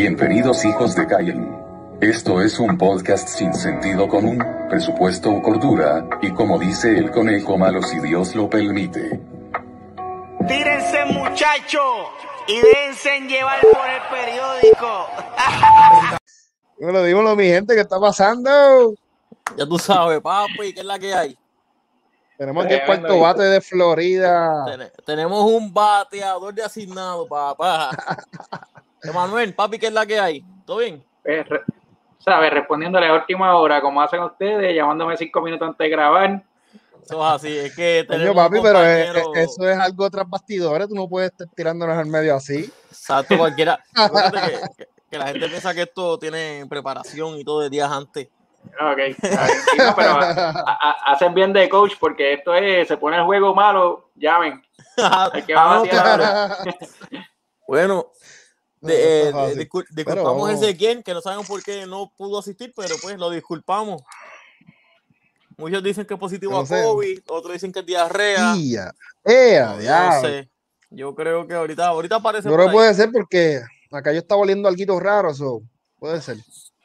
Bienvenidos hijos de Cain. Esto es un podcast sin sentido común, presupuesto o cordura, y como dice el conejo malo si Dios lo permite. Tírense muchachos y déjense llevar por el periódico. Dímelo, dímelo, mi gente, ¿qué está pasando? Ya tú sabes, papi, ¿qué es la que hay? Tenemos aquí el cuarto bate de Florida. Ten- tenemos un bateador de asignado, papá. Emanuel, papi, ¿qué es la que hay? ¿Todo bien? Pues, re- ¿sabes? Respondiéndole a última hora, como hacen ustedes, llamándome cinco minutos antes de grabar. Eso es así, es que tenemos papi, pero es- es- eso es algo tras bastidores. Tú no puedes estar tirándonos al medio así. Exacto, cualquiera. Acuérdate que, que- que la gente piensa que esto tiene preparación y todo de días antes. Ok. Sí, no, pero a- a- hacen bien de coach porque esto es, se pone el juego malo, llamen. Hay que Ah, batear ahora. Bueno, No, de- eh, discul- disculpamos a Ezequiel, que no sabemos por qué no pudo asistir, pero pues lo disculpamos. Muchos dicen que es positivo No a sé. COVID, otros dicen que es diarrea. Tía. ¡Eh, No, sé. Yo creo que ahorita, ahorita aparece Yo creo que puede ser porque acá yo estaba oliendo algo raro, so. Puede ser.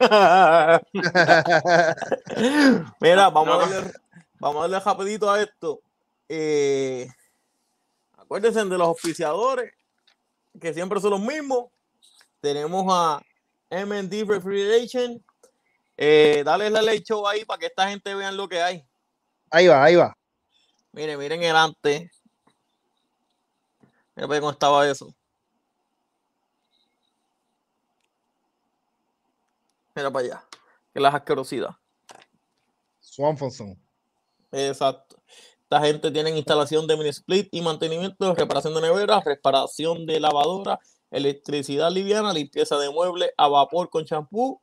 Mira, vamos, No. a darle, vamos a darle rapidito a esto. Eh, acuérdense de los auspiciadores, que siempre son los mismos. Tenemos a MD Refrigeration. Eh, dale la ley show ahí para que esta gente vean lo que hay. Ahí va, ahí va. Miren, miren el antes. Mira para cómo estaba eso. Mira para allá. Que las asquerosidad. Swanfonson. Exacto. Esta gente tiene instalación de mini split y mantenimiento, reparación de neveras, reparación de lavadora, electricidad liviana, limpieza de muebles a vapor con champú,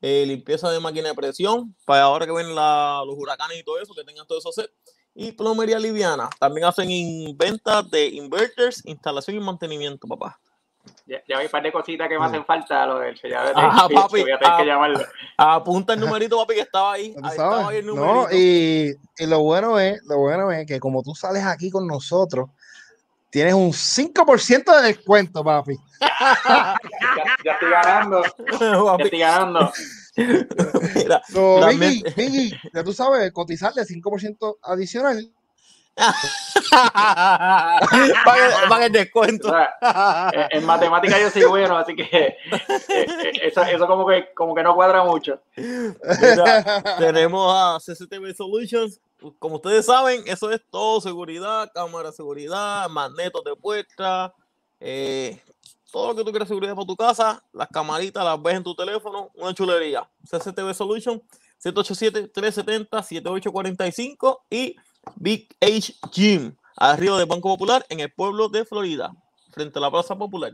eh, limpieza de máquina de presión, para ahora que ven la- los huracanes y todo eso, que tengan todo eso set, y plomería liviana. También hacen in- ventas de inverters, instalación y mantenimiento, papá. Ya, ya hay un par de cositas que me hacen falta, lo del sellador de Ah, papi, voy a tener ah. que llamarlo. Apunta el numerito, papi, que estaba ahí. ¿Tú Ahí estaba ahí el No, numerito. y, y lo bueno es, lo bueno es que como tú sales aquí con nosotros, tienes un 5% de descuento, papi. Ya, ya estoy ganando, ya estoy ganando. mira, Vicky, Vicky, ya tú sabes, cotizarle 5% adicional. paga, paga el O descuento. sea, en, en matemática yo soy bueno, así que eh, eh, eso, eso como que como que no cuadra mucho. Mira, tenemos a CCTV Solutions. Como ustedes saben, eso es todo seguridad, cámara de seguridad, magnetos de puerta, eh, todo lo que tú quieras seguridad para tu casa, las camaritas las ves en tu teléfono, una chulería. CCTV Solutions, 787-370-7845 y Big H Gym, arriba del Banco Popular en el pueblo de Florida, frente a la Plaza Popular.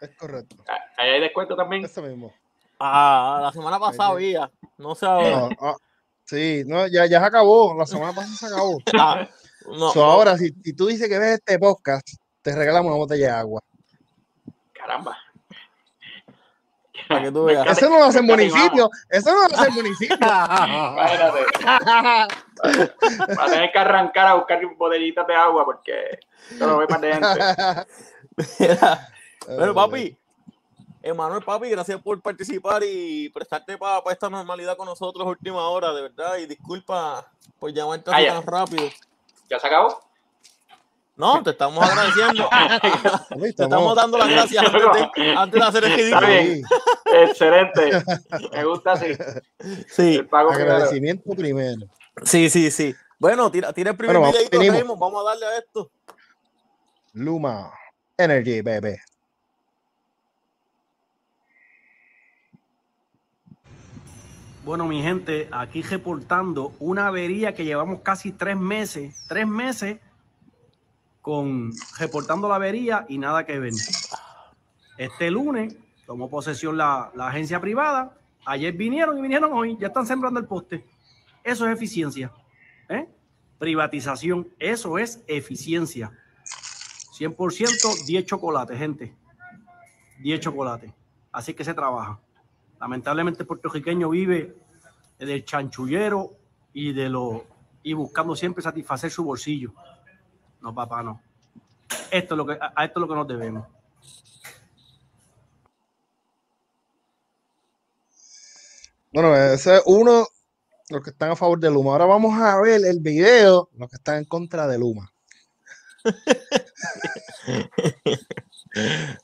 Es correcto. Ah, Ahí hay descuento también. Eso mismo. Ah, la semana pasada había, no sé ahora. No, ah, sí, no, ya, ya se acabó. La semana pasada se acabó. Ah, no, So, no. ahora, si, si tú dices que ves este podcast, te regalamos una botella de agua. Caramba. Para que tú veas. Eso no lo hace el municipio. Eso no lo hace el municipio. Imagínate. Va a tener que arrancar a buscar botellitas de agua porque esto lo ve para gente. Mira, Bueno, papi, Emanuel, papi, gracias por participar y prestarte para esta normalidad con nosotros última hora, de verdad. Y disculpa por llamarte Ah, tan rápido. ¿Ya se acabó? No, te estamos agradeciendo. Te estamos dando las gracias antes de, antes de hacer el Está bien. Excelente. Me gusta así. Sí, El pago agradecimiento primero. sí, sí, sí. Bueno, tira, tira el primer Bueno, vamos, videito. Raymond, vamos a darle a esto. Luma Energy, bebé. Bueno, mi gente, aquí reportando una avería que llevamos casi tres meses, tres meses con reportando la avería y nada que ver. Este lunes tomó posesión la, agencia privada. Ayer vinieron y vinieron hoy, ya están sembrando el poste. Eso es eficiencia. ¿eh? Privatización, eso es eficiencia. 100% 10 chocolates, gente. 10 chocolates. Así que se trabaja. Lamentablemente el puertorriqueño vive del chanchullero y de lo y buscando siempre satisfacer su bolsillo. No, papá, no. Esto es lo que a esto es lo que nos debemos. Bueno, ese es uno, los que están a favor de Luma. Ahora vamos a ver el video, los que están en contra de Luma.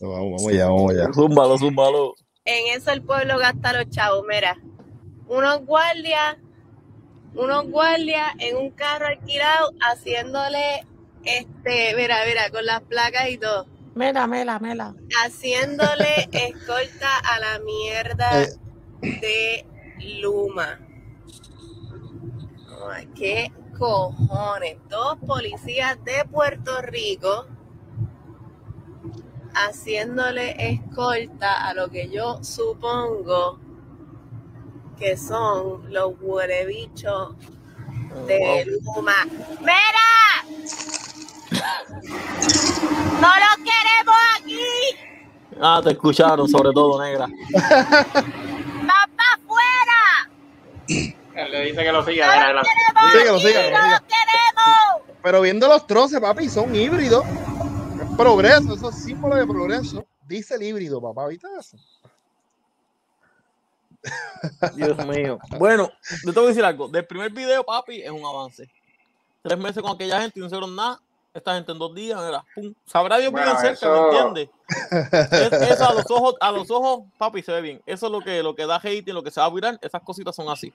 Vamos, vamos ya, vamos ya. Zúmbalo, zúmbalo. En eso el pueblo gasta los chavos. Mira, unos guardias, unos guardias en un carro alquilado haciéndole, este, mira, mira, con las placas y todo, Mela, mela, mela. haciéndole escolta a la mierda Eh. de Luma. Ay, ¿Qué cojones? Dos policías de Puerto Rico haciéndole escolta a lo que yo supongo que son los huerebichos de Luma. ¡Mira! ¡No los queremos aquí! Ah, te escucharon, sobre todo, negra. ¡Van para afuera! Le dice que lo siga. Síguelo, ¡No los queremos! Pero viendo los troces, papi, son híbridos. Es progreso, eso es símbolo de progreso. Dice el híbrido, papá, ¿viste eso? Dios mío. Bueno, yo te voy a decir algo. Del primer video, papi, es un avance. Tres meses con aquella gente y no hicieron nada. Esta gente en dos días, mira, pum. Sabrá Dios Bueno, bien cerca, eso- ¿me entiendes? Es- eso a los ojos, a los ojos, papi, se ve bien. Eso es lo que, lo que da hate y lo que se va a virar. Esas cositas son así.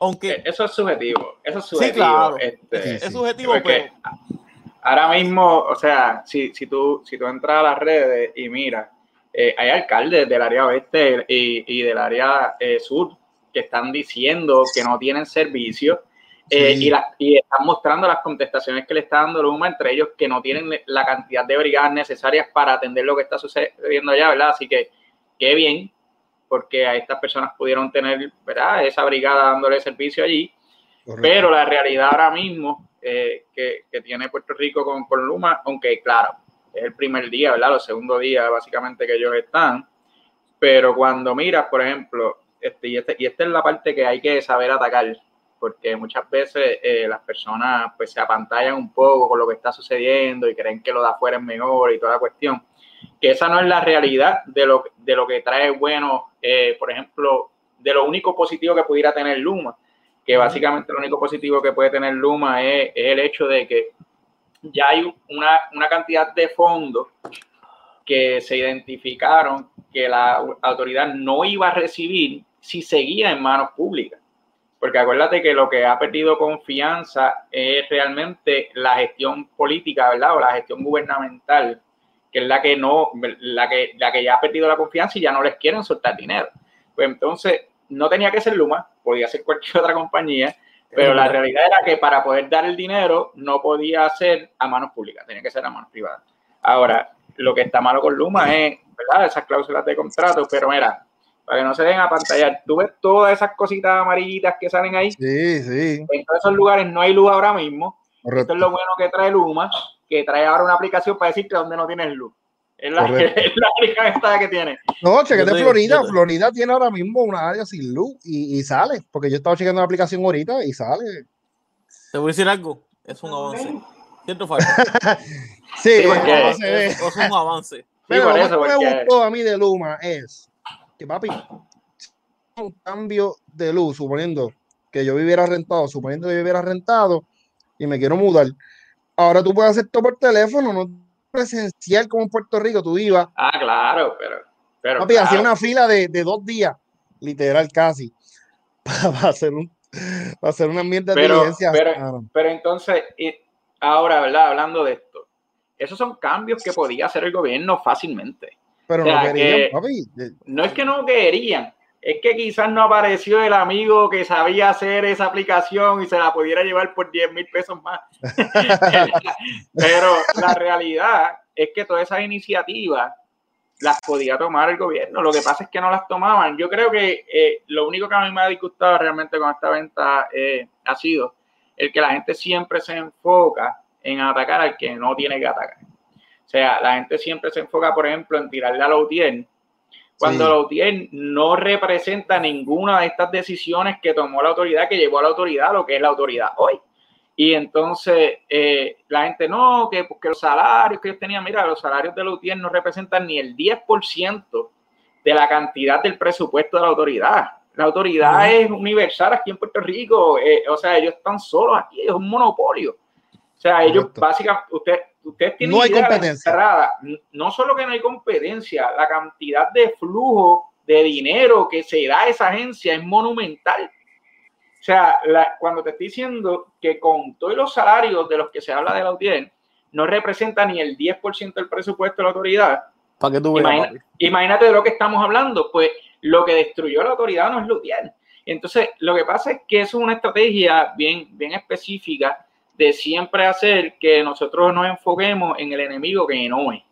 Aunque Eh, Eso es subjetivo. Eso es Sí, subjetivo. claro. este, es subjetivo, porque pero ahora mismo, o sea, si, si, tú, si tú entras a las redes y miras, eh, hay alcaldes del área oeste y, y del área eh, sur que están diciendo que no tienen servicio eh, Sí. y, la- y están mostrando las contestaciones que le está dando Luma, entre ellos que no tienen la cantidad de brigadas necesarias para atender lo que está sucediendo allá, ¿verdad? Así que, qué bien, porque a estas personas pudieron tener, ¿verdad? Esa brigada dándole servicio allí. Pero la realidad ahora mismo eh, que, que tiene Puerto Rico con, con Luma, aunque claro, es el primer día, ¿verdad? Los segundos días básicamente que ellos están. Pero cuando miras, por ejemplo, este, y, este, y esta es la parte que hay que saber atacar, porque muchas veces eh, las personas pues se apantallan un poco con lo que está sucediendo y creen que lo de afuera es mejor y toda la cuestión, que esa no es la realidad de lo, de lo que trae bueno, eh, por ejemplo, de lo único positivo que pudiera tener Luma que básicamente lo único positivo que puede tener Luma es, es el hecho de que ya hay una, una cantidad de fondos que se identificaron que la autoridad no iba a recibir si seguía en manos públicas. Porque acuérdate que lo que ha perdido confianza es realmente la gestión política, ¿verdad? O la gestión gubernamental, que es la que no, la que, la que ya ha perdido la confianza y ya no les quieren soltar dinero. Pues entonces, no tenía que ser Luma, podía ser cualquier otra compañía, pero la realidad era que para poder dar el dinero no podía ser a manos públicas, tenía que ser a manos privadas. Ahora, lo que está malo con Luma es, ¿verdad? Esas cláusulas de contrato, pero mira, para que no se den a pantalla, tú ves todas esas cositas amarillitas que salen ahí, Sí, sí. en todos esos lugares no hay luz ahora mismo. Esto es lo bueno que trae Luma, que trae ahora una aplicación para decirte dónde no tienes luz. Es la, es la única ventaja que tiene. No, chequete Florida. Florida tiene ahora mismo una área sin luz y, y sale. Porque yo estaba chequeando la aplicación ahorita y sale. te voy a decir algo. Es un avance. ¿Cierto, Falco? Sí, Sí, porque-. Es, es un avance. Pero lo que me gustó a mí de Luma es que, papi, un cambio de luz, suponiendo que yo viviera rentado, suponiendo que yo viviera rentado y me quiero mudar. Ahora tú puedes hacer todo por teléfono, no presencial como en Puerto Rico. Tú ibas, Ah, claro, pero. pero papi, claro. hacía una fila de, de dos días, literal casi, para, hacer un para hacer una ambiente de Pero- diligencia. pero- no. Pero entonces, ahora, ¿verdad? Hablando de esto, esos son cambios que podía hacer el gobierno fácilmente. Pero o sea, no querían, que- papi. de- No es que no querían, es que quizás no apareció el amigo que sabía hacer esa aplicación y se la pudiera llevar por 10 mil pesos más. Pero la realidad es que todas esas iniciativas las podía tomar el gobierno. Lo que pasa es que no las tomaban. Yo creo que eh, lo único que a mí me ha disgustado realmente con esta venta eh, ha sido el que la gente siempre se enfoca en atacar al que no tiene que atacar. O sea, la gente siempre se enfoca, por ejemplo, en tirarle a la UTIER, cuando Sí. la UTIER no representa ninguna de estas decisiones que tomó la autoridad, que llevó a la autoridad lo que es la autoridad hoy. Y entonces eh, la gente no, que, que los salarios que ellos tenían, mira, los salarios de la UTIER no representan ni el 10% de la cantidad del presupuesto de la autoridad. La autoridad es universal aquí en Puerto Rico. eh, o sea, ellos están solos aquí, es un monopolio. O sea, ellos Correcto. básicamente, usted, ustedes tienen No hay la competencia. entrada. No solo que no hay competencia, la cantidad de flujo de dinero que se da a esa agencia es monumental. O sea, la- cuando te estoy diciendo que con todos los salarios de los que se habla de la UTIER, no representa ni el 10% del presupuesto de la autoridad, Para que tú veas, Imagina- papi. imagínate de lo que estamos hablando, pues lo que destruyó la autoridad no es Lutier. Entonces, lo que pasa es que eso es una estrategia bien, bien específica de siempre hacer que nosotros nos enfoquemos en el enemigo que no es.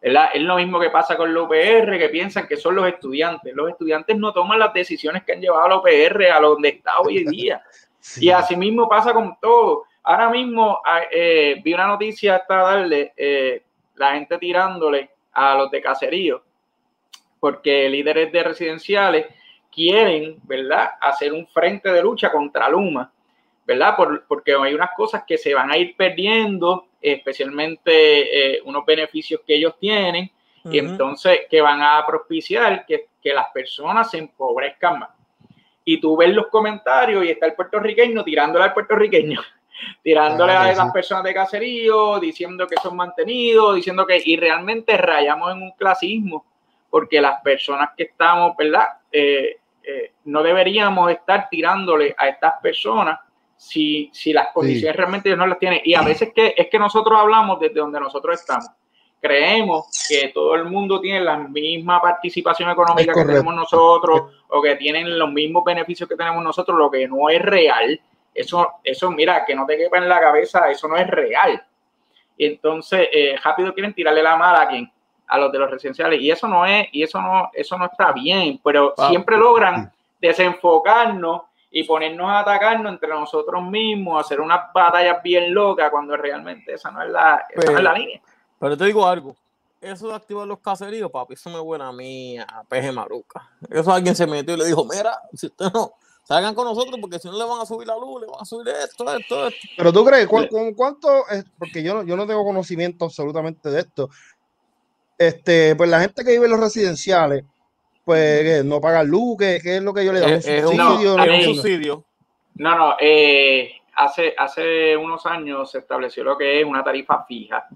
¿verdad? Es lo mismo que pasa con los UPR, que piensan que son los estudiantes. Los estudiantes no toman las decisiones que han llevado a la UPR a donde está hoy en día. Sí. Y así mismo pasa con todo. Ahora mismo ah, eh, vi una noticia esta tarde, eh, la gente tirándole a los de caserío, porque líderes de residenciales quieren, ¿verdad?, hacer un frente de lucha contra Luma, ¿verdad? Por- porque hay unas cosas que se van a ir perdiendo, especialmente eh, unos beneficios que ellos tienen, y entonces que van a propiciar que, que las personas se empobrezcan más. Y tú ves los comentarios y está el puertorriqueño tirándole al puertorriqueño, tirándole a las personas de caserío, diciendo que son mantenidos, diciendo que, y realmente rayamos en un clasismo, porque las personas que estamos, ¿verdad? Eh, eh, no deberíamos estar tirándole a estas personas si, si las condiciones realmente ellos no las tienen. Y a veces que, es que nosotros hablamos desde donde nosotros estamos. Creemos que todo el mundo tiene la misma participación económica que tenemos nosotros o que tienen los mismos beneficios que tenemos nosotros, lo que no es real. Eso, eso mira, que no te quepa en la cabeza, eso no es real. Y entonces, eh, rápido quieren tirarle la mala a quien a los de los residenciales y eso no es y eso no eso no está bien pero siempre logran desenfocarnos y ponernos a atacarnos entre nosotros mismos hacer unas batallas bien locas cuando realmente esa no es la, esa no es la línea Pero te digo algo. Eso de activar los caseríos, papi, eso me es buena mía, peje maruca. Eso alguien se metió y le dijo, mira, si ustedes no salgan con nosotros porque si no le van a subir la luz, le van a subir esto, esto, esto. Pero tú crees, ¿cu- cu- ¿cuánto es? Porque yo no, yo no tengo conocimiento absolutamente de esto. Este, pues la gente que vive en los residenciales, pues ¿qué? no paga luz, ¿qué, qué es lo que yo le doy? ¿Un Es, es un, subsidio? no, No es un entiendo. subsidio. no no eh, hace hace unos años se estableció lo que es una tarifa fija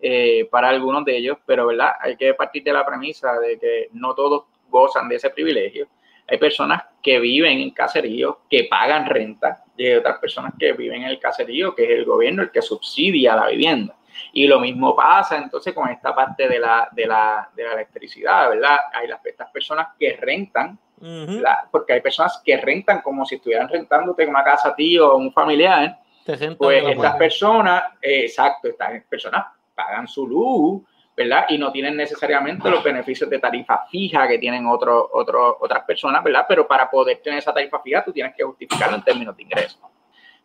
eh, para algunos de ellos pero verdad hay que partir de la premisa de que no todos gozan de ese privilegio hay personas que viven en caseríos que pagan renta y hay otras personas que viven en el caserío que es el gobierno el que subsidia la vivienda y lo mismo pasa entonces con esta parte de la, de la, de la electricidad, ¿verdad? Hay las, estas personas que rentan, Ujú. la- porque hay personas que rentan como si estuvieran rentándote una casa a ti o un familiar, Te pues estas personas, eh, exacto, estas personas pagan su luz, ¿verdad? Y no tienen necesariamente los beneficios de tarifa fija que tienen otro, otro- otras personas, ¿verdad? Pero para poder tener esa tarifa fija, tú tienes que justificarlo en términos de ingresos,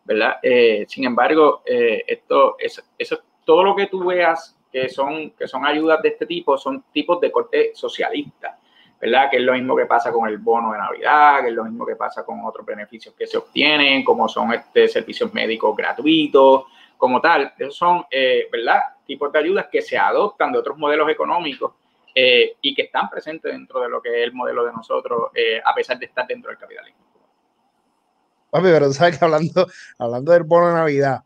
¿verdad? Eh, sin embargo, eh, esto es, eso es todo lo que tú veas que son, que son ayudas de este tipo, son tipos de corte socialista. ¿verdad? Que es lo mismo que pasa con el bono de Navidad, que es lo mismo que pasa con otros beneficios que se obtienen, como son este, servicios médicos gratuitos, como tal. Esos son, eh, ¿verdad? Tipos de ayudas que se adoptan de otros modelos económicos eh, y que están presentes dentro de lo que es el modelo de nosotros, eh, a pesar de estar dentro del capitalismo. Papi, pero tú sabes que hablando, hablando del bono de Navidad,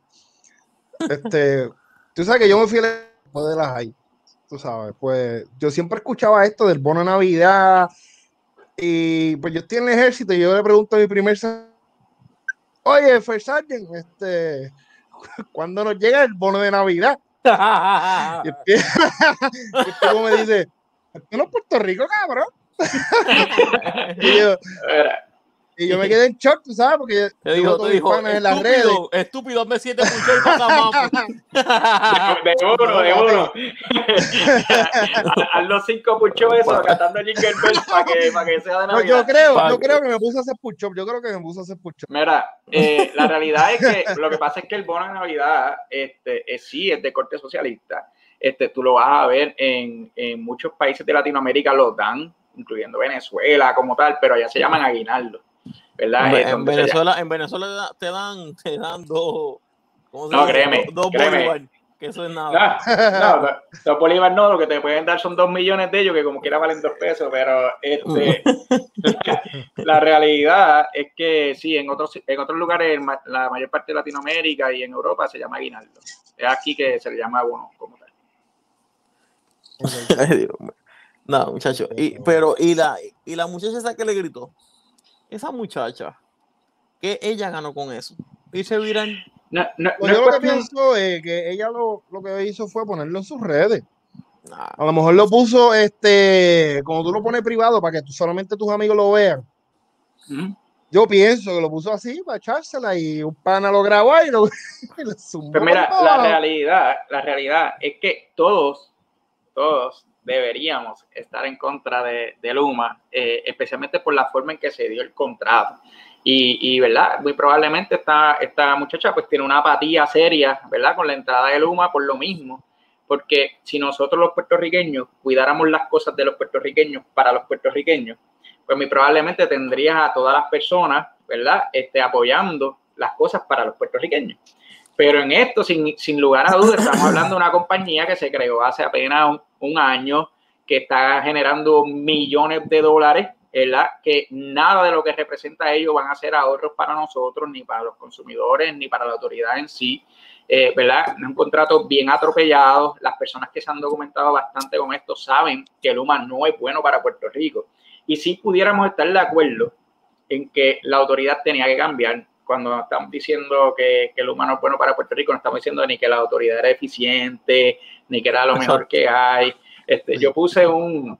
este, tú sabes que yo me fui después de las hay, tú sabes, pues yo siempre escuchaba esto del bono de Navidad y pues yo estoy en el ejército y yo le pregunto a mi primer oye, First Sergeant, este, ¿cuándo nos llega el bono de Navidad? Y el tío- me dice, ¿esto no es Puerto Rico, cabrón? y, yo, y yo me quedé en shock, tú sabes, porque Te yo dijo, te dijo, panas en las redes. estúpido, hazme siete push y pasa más. de oro, de oro. Haz los cinco puchos esos cantando Jingle Bells para que, para que sea de No, Navidad. yo creo, yo creo que me puse a hacer push-up. Yo creo que me puse a hacer push-up. Mira, eh, la realidad es que lo que pasa es que el bono de Navidad este, es, sí es de corte socialista. Este, tú lo vas a ver en, en muchos países de Latinoamérica, lo dan, incluyendo Venezuela como tal, pero allá se llaman aguinaldo. ¿Verdad? En, Venezuela, en Venezuela te dan, te dan dos. ¿cómo se No, dice? créeme, Dos, dos créeme. bolívar, que eso es nada. No, no, los bolívares no, lo que te pueden dar son dos millones de ellos, que como quiera valen dos pesos, pero este, la realidad es que sí, en otros, en otros lugares, la mayor parte de Latinoamérica y en Europa se llama aguinaldo. Es aquí que se le llama abono como tal. No, muchacho. Y, pero, y la, y la muchacha esa que le gritó, esa muchacha, que ella ganó con eso. Dice Virán, No, no, Pues no yo lo que pienso es que ella lo, lo que hizo fue ponerlo en sus redes. nah, A lo mejor lo puso, este, como tú lo pones privado para que tú, solamente tus amigos lo vean. Yo pienso que lo puso así para echársela y un pana lo grabó y lo, y lo Pues mira, la realidad, la realidad es que todos, todos deberíamos estar en contra de, de Luma, eh, especialmente por la forma en que se dio el contrato. Y, y, ¿verdad? Muy probablemente esta, esta muchacha pues tiene una apatía seria, ¿verdad? Con la entrada de Luma por lo mismo. Porque si nosotros los puertorriqueños cuidáramos las cosas de los puertorriqueños para los puertorriqueños, pues muy probablemente tendrías a todas las personas, ¿verdad? Este, apoyando las cosas para los puertorriqueños. Pero en esto, sin, sin lugar a dudas, estamos hablando de una compañía que se creó hace apenas un, un año, que está generando millones de dólares, ¿verdad? Que nada de lo que representa ello van a ser ahorros para nosotros, ni para los consumidores, ni para la autoridad en sí. Eh, ¿verdad? Un contrato bien atropellado. Las personas que se han documentado bastante con esto saben que Luma no es bueno para Puerto Rico. Y si pudiéramos estar de acuerdo en que la autoridad tenía que cambiar, cuando estamos diciendo que, que Luma no es bueno para Puerto Rico, no estamos diciendo ni que la autoridad era eficiente, ni que era lo mejor que hay. Este, yo puse un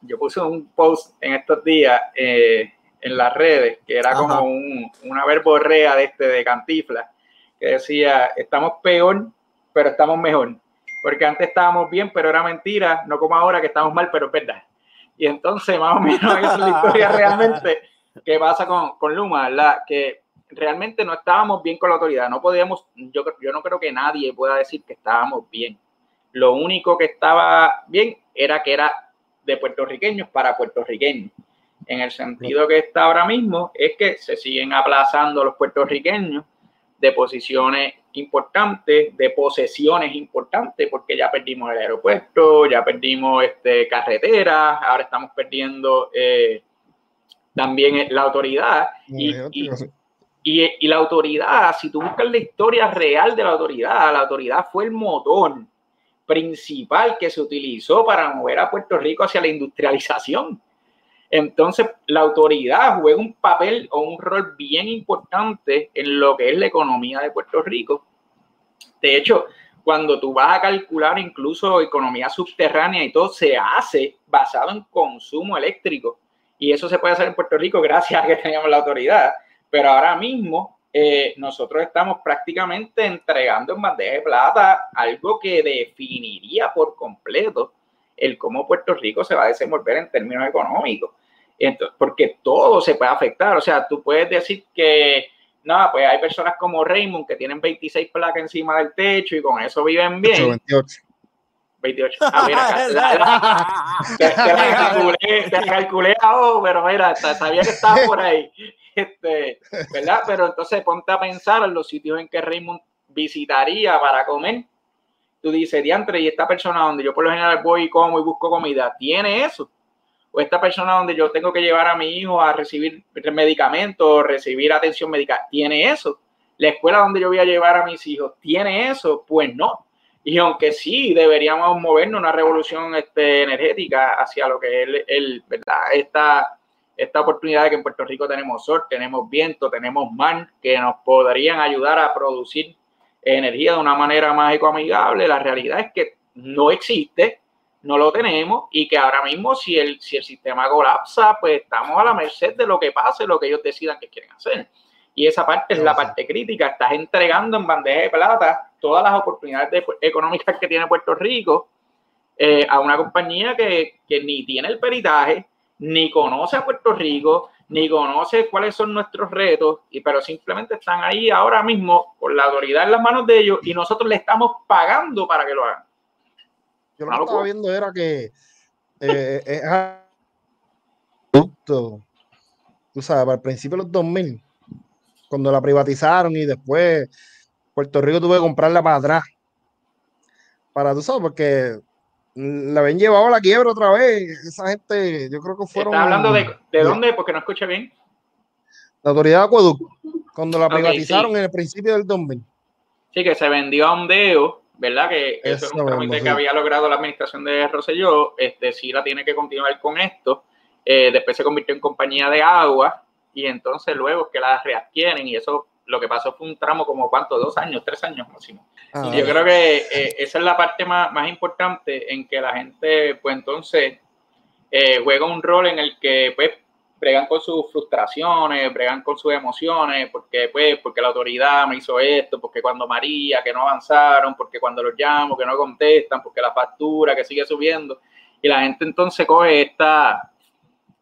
yo puse un post en estos días eh, en las redes que era Ajá. como un, una verborrea de este de Cantifla que decía estamos peor pero estamos mejor porque antes estábamos bien pero era mentira no como ahora que estamos mal pero es verdad y entonces más o menos esa es la historia realmente que pasa con, con Luma ¿verdad? que realmente no estábamos bien con la autoridad no podíamos yo, yo no creo que nadie pueda decir que estábamos bien lo único que estaba bien era que era de puertorriqueños para puertorriqueños. En el sentido que está ahora mismo es que se siguen aplazando los puertorriqueños de posiciones importantes, de posesiones importantes, porque ya perdimos el aeropuerto, ya perdimos este, carreteras, ahora estamos perdiendo eh, también la autoridad. Y, y, y, y la autoridad, si tú buscas la historia real de la autoridad, la autoridad fue el motor principal que se utilizó para mover a Puerto Rico hacia la industrialización. Entonces, la autoridad juega un papel o un rol bien importante en lo que es la economía de Puerto Rico. De hecho, cuando tú vas a calcular incluso economía subterránea y todo, se hace basado en consumo eléctrico. Y eso se puede hacer en Puerto Rico gracias a que teníamos la autoridad. Pero ahora mismo eh, nosotros estamos prácticamente entregando en bandeja de plata algo que definiría por completo el cómo Puerto Rico se va a desenvolver en términos económicos. Entonces, porque todo se puede afectar. O sea, tú puedes decir que, no, pues hay personas como Raymond que tienen 26 placas encima del techo y con eso viven bien. 28. 28. Ah, mira, la, la, te, te, la calculé, te la calculé oh, pero mira, sabía que estaba por ahí. Este, ¿verdad? Pero entonces ponte a pensar en los sitios en que Raymond visitaría para comer. Tú dices, diantre, y esta persona donde yo por lo general voy y como y busco comida, ¿tiene eso? O esta persona donde yo tengo que llevar a mi hijo a recibir medicamentos, recibir atención médica, ¿tiene eso? La escuela donde yo voy a llevar a mis hijos, ¿tiene eso? Pues no. Y aunque sí deberíamos movernos una revolución este, energética hacia lo que es el, ¿verdad? Esta oportunidad de que en Puerto Rico tenemos sol, tenemos viento, tenemos mar, que nos podrían ayudar a producir energía de una manera más ecoamigable. La realidad es que no existe, no lo tenemos y que ahora mismo si el, si el sistema colapsa, pues estamos a la merced de lo que pase, lo que ellos decidan que quieren hacer. Y esa parte es la parte crítica. Estás entregando en bandeja de plata todas las oportunidades de, económicas que tiene Puerto Rico eh, a una compañía que, que ni tiene el peritaje, ni conoce a Puerto Rico, ni conoce cuáles son nuestros retos, y, pero simplemente están ahí ahora mismo con la autoridad en las manos de ellos y nosotros le estamos pagando para que lo hagan. Yo lo que estaba viendo era que eh, es producto, tú sabes, para el principio de los 2000, cuando la privatizaron y después Puerto Rico tuvo que comprarla para atrás. para tú sabes, porque la habían llevado a la quiebra otra vez. Esa gente, yo creo que fueron. ¿Estás hablando de, de dónde? Porque no escuché bien. La autoridad de acueducto, cuando la privatizaron sí. en el principio del 2000. Sí, que se vendió a Ondeo, ¿verdad? Que eso, es un trámite que había logrado la administración de Rosselló. Este, sí la tiene que continuar con esto. Eh, después se convirtió en compañía de agua y entonces luego que la readquieren y eso lo que pasó fue un tramo como cuánto, dos años, tres años máximo. Ah, Y yo creo que eh, esa es la parte más, más importante en que la gente, pues entonces, eh, juega un rol en el que, pues, bregan con sus frustraciones, bregan con sus emociones, porque, pues, porque la autoridad me hizo esto, porque cuando María, que no avanzaron, porque cuando los llamo, que no contestan, porque la factura que sigue subiendo. Y la gente entonces coge esta,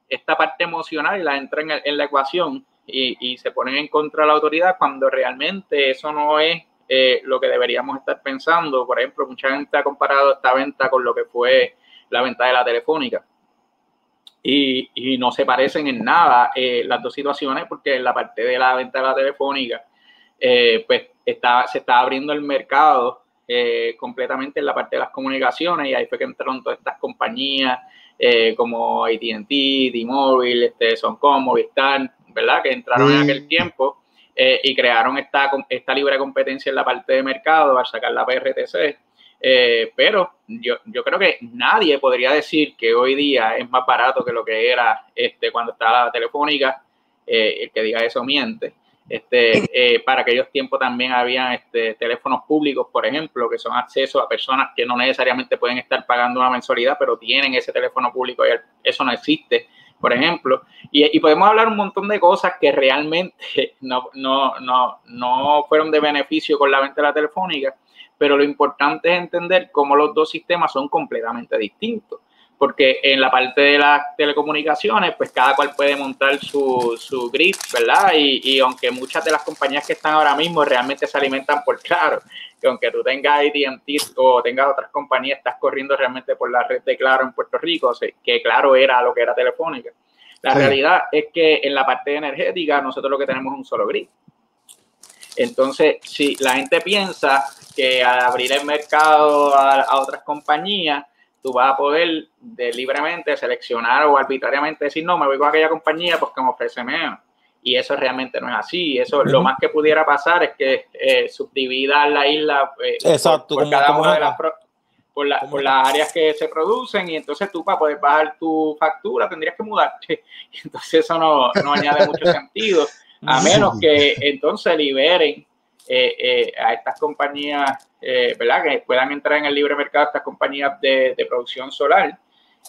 esta parte emocional y la entra en, en la ecuación y, se ponen en contra de la autoridad cuando realmente eso no es eh, lo que deberíamos estar pensando. Por ejemplo, mucha gente ha comparado esta venta con lo que fue la venta de la telefónica. Y, no se parecen en nada eh, las dos situaciones porque en la parte de la venta de la telefónica, eh, pues está, se está abriendo el mercado completamente en la parte de las comunicaciones y ahí fue que entraron todas estas compañías como AT&T, T-Mobile, este, Soncom, Movistar, ¿verdad? Que entraron en aquel tiempo eh, y crearon esta, esta libre competencia en la parte de mercado al sacar la PRTC. Eh, pero yo, yo creo que nadie podría decir que hoy día es más barato que lo que era este, cuando estaba la telefónica. Eh, el que diga eso miente. Este, eh, para aquellos tiempos también había este, teléfonos públicos, por ejemplo, que son acceso a personas que no necesariamente pueden estar pagando una mensualidad, pero tienen ese teléfono público y eso no existe, por ejemplo. Y, y podemos hablar un montón de cosas que realmente no, no, no, no fueron de beneficio con la venta de la telefónica, pero lo importante es entender cómo los dos sistemas son completamente distintos. Porque en la parte de las telecomunicaciones, pues cada cual puede montar su, su grid, ¿verdad? Y, y aunque muchas de las compañías que están ahora mismo realmente se alimentan por claro, que aunque tú tengas AT&T o tengas otras compañías, estás corriendo realmente por la red de Claro en Puerto Rico, que Claro era lo que era Telefónica. La Sí. realidad es que en la parte energética nosotros lo que tenemos es un solo grid. Entonces, si la gente piensa que al abrir el mercado a, a otras compañías, tú vas a poder de libremente seleccionar o arbitrariamente decir, no, me voy con aquella compañía porque me ofrece menos. Y eso realmente no es así. Eso lo más que pudiera pasar es que eh, subdividan la isla eh, Exacto, por, cada una de las pro- por, la- por las áreas que se producen y entonces tú para poder bajar tu factura tendrías que mudarte. Entonces eso no, no añade mucho sentido, a menos que entonces liberen eh, eh, a estas compañías, eh, ¿verdad? Que puedan entrar en el libre mercado estas compañías de, de producción solar.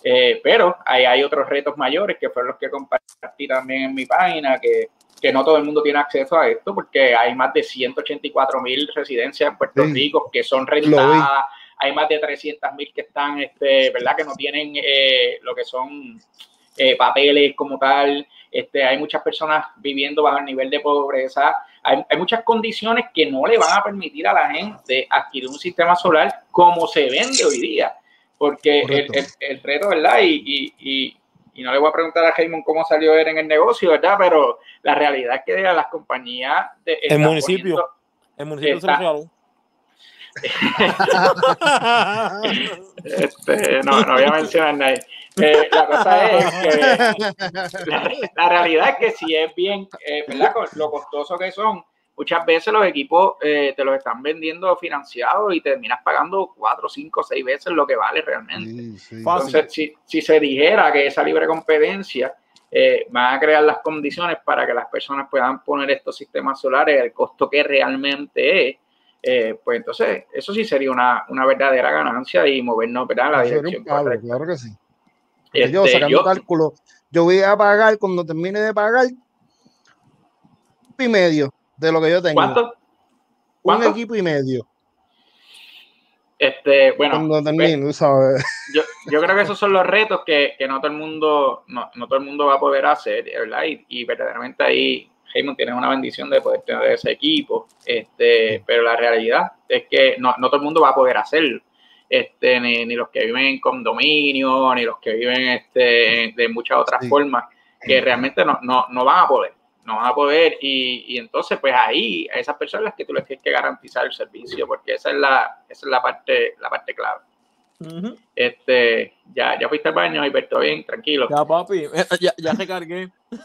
Eh, pero ahí hay otros retos mayores que fueron los que compartí también en mi página, que, que no todo el mundo tiene acceso a esto, porque hay más de 184 mil residencias en Puerto Sí. Rico que son rentadas, hay más de 300 mil que están, este, ¿verdad? Que no tienen eh, lo que son eh, papeles como tal. Este, hay muchas personas viviendo bajo el nivel de pobreza. Hay, hay muchas condiciones que no le van a permitir a la gente adquirir un sistema solar como se vende hoy día. Porque el, el- el reto, ¿verdad? Y, y, y, y no le voy a preguntar a Raymond cómo salió él en el negocio, ¿verdad? Pero la realidad es que las compañías... De, El municipio. poniendo- El municipio se Está- lo regaló. Este, no, no voy a mencionar nadie. Eh, la cosa es que la, la realidad es que si es bien, eh, ¿verdad? Con lo costoso que son, muchas veces los equipos eh, te los están vendiendo financiados y terminas pagando cuatro, cinco, seis veces lo que vale realmente. Sí, sí. Fácil. Entonces, si, si se dijera que esa libre competencia eh, va a crear las condiciones para que las personas puedan poner estos sistemas solares el costo que realmente es, eh, pues entonces eso sí sería una, una verdadera ganancia y movernos ¿verdad? en la dirección correcta. claro que sí. Porque yo Este, sacando yo- cálculo, yo voy a pagar cuando termine de pagar y medio de lo que yo tengo. ¿Cuánto? Un equipo y medio. Este, bueno, cuando pues, termine, tú sabes. yo, yo creo que esos son los retos que, que no todo el mundo no, no todo el mundo va a poder hacer, ¿verdad? Y, y verdaderamente ahí Raymond tienes una bendición de poder tener ese equipo, este, pero la realidad es que no, no todo el mundo va a poder hacerlo. Este, ni, ni los que viven en condominio, ni los que viven este, de muchas otras Sí. formas, que realmente no, no, no van a poder. no van a poder y, y entonces pues ahí a esas personas las que tú les tienes que garantizar el servicio porque esa es la, esa es la parte, la parte clave. Este, ya, ya fuiste al baño y todo bien, tranquilo. Ya, papi, ya, ya recargué.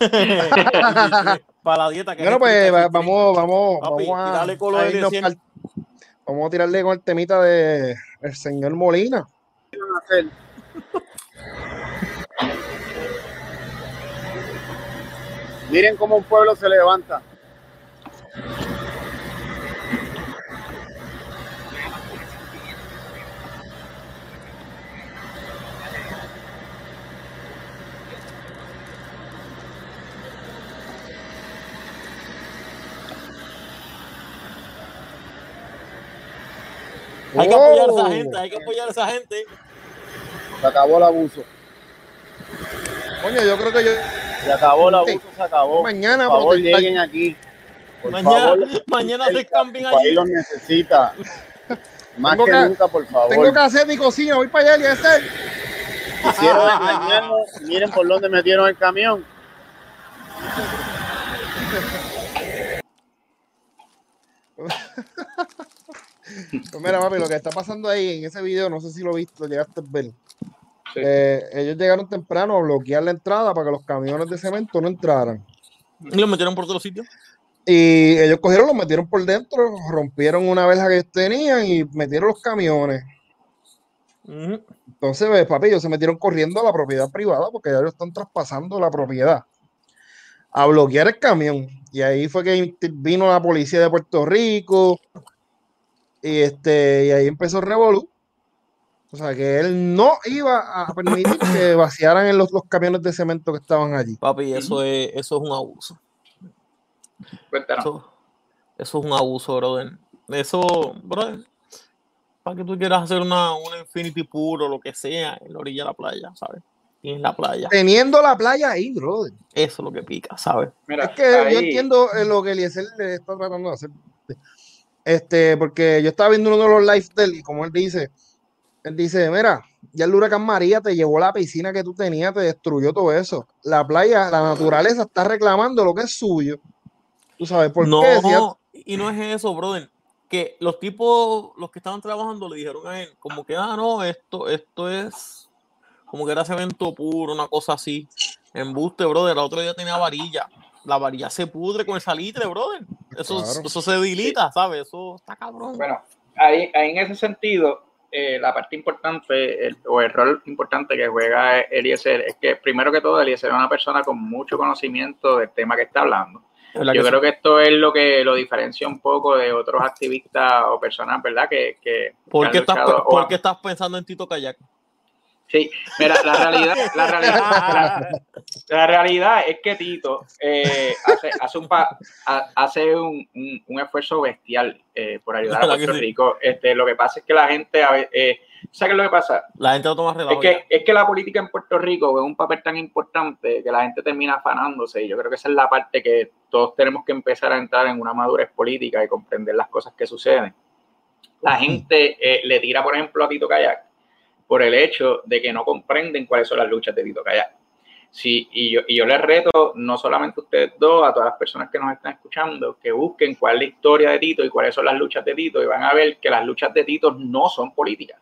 Para la dieta. Que Bueno, es pues vamos, vamos, Papi, vamos a, a de irnos 100. al- vamos a tirarle con el temita de el señor Molina. Miren cómo un pueblo se levanta. Hay que apoyar a esa Oh. gente, hay que apoyar a esa gente. Se acabó el abuso. Coño, yo creo que yo Se acabó el abuso, se acabó. mañana Por favor, lleguen aquí. Por Mañana, favor, mañana se país allí. los necesita. Más Tengo que que- nunca, por favor. tengo que hacer mi cocina, voy para allá y hacer. Quisieron engañarnos. Miren por dónde metieron el camión. Pues mira, papi, lo que está pasando ahí en ese video, no sé si lo viste, lo llegaste a ver. Sí. Eh, ellos llegaron temprano a bloquear la entrada para que los camiones de cemento no entraran. Y lo metieron por todos los sitios. Y ellos cogieron, los metieron por dentro, rompieron una verja que tenían y metieron los camiones. Entonces, pues, papi, ellos se metieron corriendo a la propiedad privada porque ya ellos están traspasando la propiedad a bloquear el camión. Y ahí fue que vino la policía de Puerto Rico y, este, y ahí empezó el revolú. O sea, que él no iba a permitir que vaciaran en los, los camiones de cemento que estaban allí. Papi, eso es, eso es un abuso. Eso, eso es un abuso, brother. Eso, brother, para que tú quieras hacer una, una Infinity Pool o lo que sea en la orilla de la playa, ¿sabes? Y en la playa. Teniendo la playa ahí, brother. Eso es lo que pica, ¿sabes? Mira, Es que yo entiendo eh, lo que Eliezer le está tratando de hacer. Este, porque yo estaba viendo uno de los lives de él y como él dice, él dice, mira, ya el huracán María te llevó la piscina que tú tenías, te destruyó todo eso. La playa, la naturaleza está reclamando lo que es suyo. ¿Tú sabes por no, qué? Ya- y no es eso, brother. Que los tipos, los que estaban trabajando, le dijeron a él, como que, ah, no, esto, esto es como que era cemento puro, una cosa así. Embuste, brother. El otro día tenía varilla. La varilla se pudre con el salitre, brother. Eso, Claro. eso se debilita, ¿sabes? Eso está cabrón. Bueno, ahí, ahí en ese sentido, eh, la parte importante el- o el rol importante que juega Eliezer es que, primero que todo, Eliezer es una persona con mucho conocimiento del tema que está hablando. Yo que creo sí. que esto es lo que lo diferencia un poco de otros activistas o personas, ¿verdad? Que, que, ¿Por qué, estás, por qué estás pensando en Tito Kayak? Sí, mira, la realidad, la realidad, la, la realidad es que Tito eh, hace, hace, un, pa- ha- hace un, un- un esfuerzo bestial eh, por ayudar a ¿Verdad que Puerto? Rico. Este, lo que pasa es que la gente, eh, ¿sabes qué es lo que pasa? La gente lo toma Es relajo. que, es que la política en Puerto Rico juega un papel tan importante que la gente termina afanándose y yo creo que esa es la parte que todos tenemos que empezar a entrar en una madurez política y comprender las cosas que suceden. La gente eh, le tira, por ejemplo, a Tito Kayak por el hecho de que no comprenden cuáles son las luchas de Tito Kayak. Sí, y yo, y yo les reto, no solamente a ustedes dos, a todas las personas que nos están escuchando, que busquen cuál es la historia de Tito y cuáles son las luchas de Tito y van a ver que las luchas de Tito no son políticas.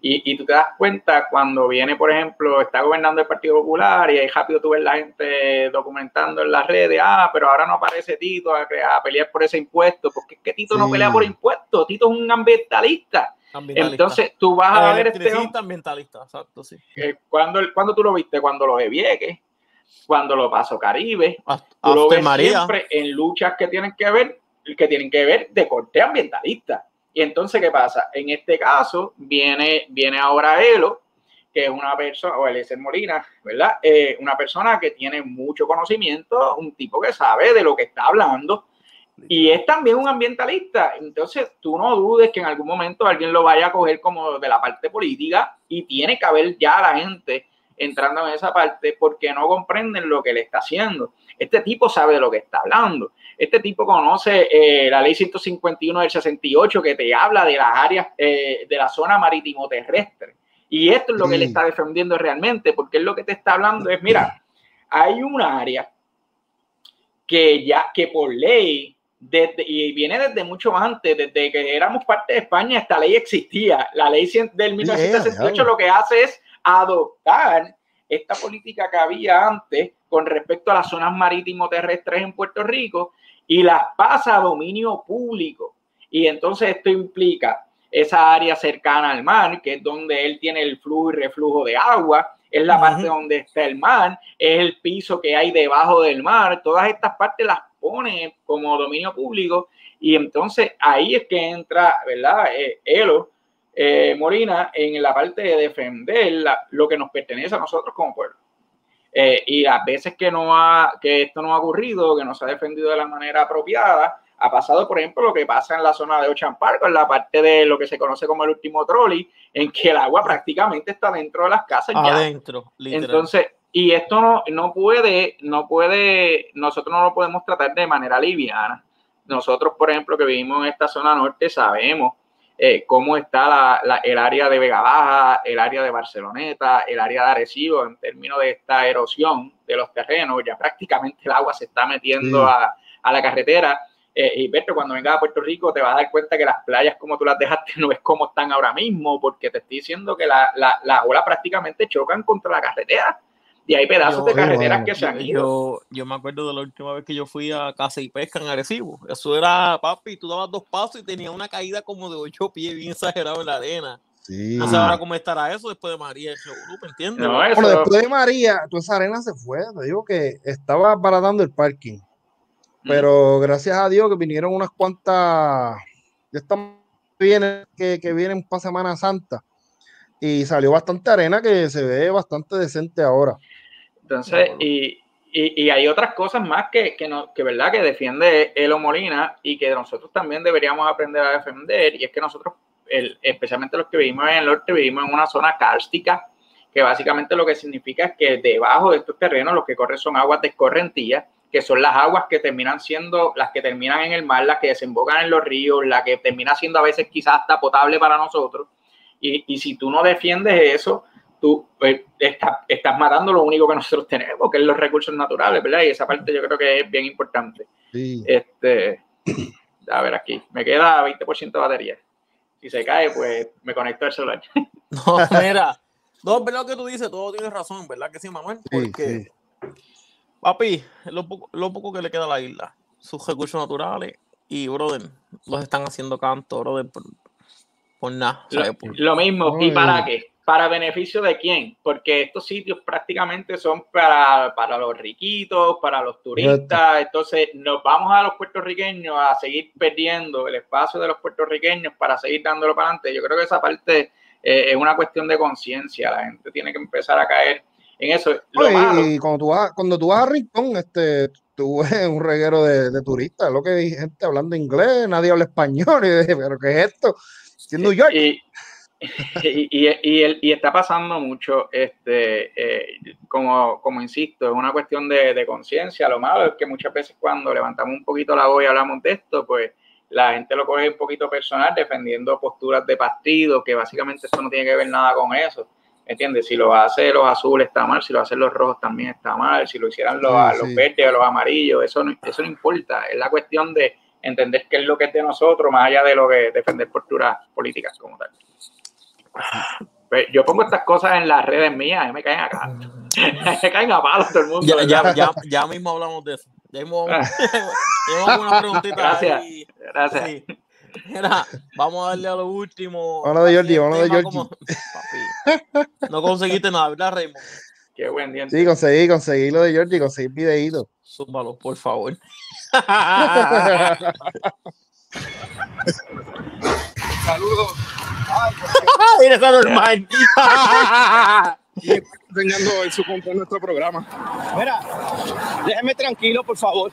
Y, y tú te das cuenta cuando viene, por ejemplo, está gobernando el Partido Popular y ahí rápido tú ves la gente documentando en las redes, ah, pero ahora no aparece Tito a, a pelear por ese impuesto, porque es que Tito no Sí. pelea por impuestos, Tito es un ambientalista. Entonces tú vas a ver este ambientalista, exacto, sí. eh, cuando, cuando tú lo viste, cuando lo de Vieques, cuando lo pasó Caribe, Hasta tú lo ves María. siempre en luchas que tienen que ver, que tienen que ver de corte ambientalista. Y entonces, ¿qué pasa? En este caso, viene, viene ahora Elo, que es una persona, o Eliezer Molina, ¿verdad? Eh, una persona que tiene mucho conocimiento, un tipo que sabe de lo que está hablando, y es también un ambientalista. Entonces, tú no dudes que en algún momento alguien lo vaya a coger como de la parte política y tiene que haber ya la gente entrando en esa parte porque no comprenden lo que le está haciendo. Este tipo sabe de lo que está hablando. Este tipo conoce eh, la ley 151 del 68 que te habla de las áreas eh, de la zona marítimo terrestre. Y esto es lo que le está defendiendo realmente, porque es lo que te está hablando es, mira, hay un área que ya, que por ley, desde, y viene desde mucho antes, desde que éramos parte de España, esta ley existía. La ley del 1968 lo que hace es adoptar esta política que había antes con respecto a las zonas marítimo terrestres en Puerto Rico y las pasa a dominio público. Y entonces esto implica esa área cercana al mar, que es donde él tiene el flujo y reflujo de agua, es la parte donde está el mar, es el piso que hay debajo del mar, todas estas partes las pone como dominio público y entonces ahí es que entra, ¿verdad? Eh, Elo eh, Molina en la parte de defender la- lo que nos pertenece a nosotros como pueblo. Eh, y las veces que, no ha, que esto no ha ocurrido, que no se ha defendido de la manera apropiada, ha pasado, por ejemplo, lo que pasa en la zona de Ocean Park, en la parte de lo que se conoce como el último trolley, en que el agua prácticamente está dentro de las casas ya. Adentro, literal. Entonces, y esto no, no puede, no puede, nosotros no lo podemos tratar de manera liviana. Nosotros, por ejemplo, que vivimos en esta zona norte, sabemos eh, cómo está la- la- el área de Vega Baja, el área de Barceloneta, el área de Arecibo, en términos de esta erosión de los terrenos. Ya prácticamente el agua se está metiendo Sí. a, a la carretera. Eh, y Berto, cuando vengas a Puerto Rico te vas a dar cuenta que las playas como tú las dejaste no es como están ahora mismo, porque te estoy diciendo que la- la- las olas prácticamente chocan contra la carretera. Y hay pedazos Yo- de carreteras bueno. que se han ido. Yo, yo me acuerdo de la última vez que yo fui a Casa y Pesca en Arecibo. Eso era, papi, tú dabas dos pasos y tenía una caída como de ocho pies bien exagerado en la arena. Sí. No sé ahora cómo estará eso después de María ¿me entiendes? No, eso, Bueno, después de María, toda esa arena se fue. Te digo que estaba baratando el parking. Pero gracias a Dios que vinieron unas cuantas. Ya están vienen, que, que vienen para Semana Santa. Y salió bastante arena que se ve bastante decente ahora. Entonces, y, y, y hay otras cosas más que, que, no, que, ¿verdad? que defiende Elo Molina y que nosotros también deberíamos aprender a defender. Y es que nosotros, el, especialmente los que vivimos en el norte, vivimos en una zona cárstica, que básicamente lo que significa es que debajo de estos terrenos lo que corre son aguas de escorrentías, que son las aguas que terminan siendo las que terminan en el mar, las que desembocan en los ríos, la que termina siendo a veces quizás hasta potable para nosotros. Y, y si tú no defiendes eso, tú pues, estás, estás matando lo único que nosotros tenemos, que es los recursos naturales, ¿verdad? Y esa parte yo creo que es bien importante. Sí. Este, a ver aquí, me queda 20% de batería. Si se cae, pues me conecto al celular. No, mira. No, es verdad lo que tú dices, todo tienes razón, ¿verdad que sí, Manuel? Sí, Porque, sí. papi, es lo poco, lo poco que le queda a la isla, sus recursos naturales, y, brother, los están haciendo canto, brother, por, por nada, Lo, lo mismo, ¿y para qué? ¿Para beneficio de quién? Porque estos sitios prácticamente son para, para los riquitos, para los turistas. Entonces, nos vamos a los puertorriqueños a seguir perdiendo el espacio de los puertorriqueños para seguir dándolo para adelante. Yo creo que esa parte eh, es una cuestión de conciencia. La gente tiene que empezar a caer en eso. Lo Oye, malo, y cuando tú vas, cuando tú vas a Rincón, este, tú ves un reguero de, de turistas, lo que hay gente hablando inglés, nadie habla español, y dije, pero ¿qué es esto? Si en New York. Y, y, y- y el- y está pasando mucho, este, eh, como, como insisto, es una cuestión de, de conciencia. Lo malo es que muchas veces cuando levantamos un poquito la voz y hablamos de esto, pues la gente lo coge un poquito personal defendiendo posturas de partido, que básicamente esto no tiene que ver nada con eso. ¿Entiendes? Si lo hace los azules está mal, si lo hacen los rojos también está mal, si lo hicieran los, Sí, los sí. verdes o los amarillos, eso no, eso no importa. Es la cuestión de entender qué es lo que es de nosotros, más allá de lo que defender posturas políticas como tal. Yo pongo estas cosas en las redes mías y me caen acá. me caen a palos todo el mundo. Ya, ya, ya, ya mismo hablamos de eso. Ya mismo una preguntita Gracias. ahí. Gracias. Sí. Mira, vamos a darle a lo último. Vamos de el vamos de Georgie. como- Papi, no conseguiste nada, ¿verdad, Raymond? Qué buen diente. Sí, conseguí, conseguí lo de Georgie, conseguí videíto. Zúmbalo, por favor. Saludos. Mira, está normal. Enseñando en su contra nuestro programa. Mira, déjeme tranquilo, por favor.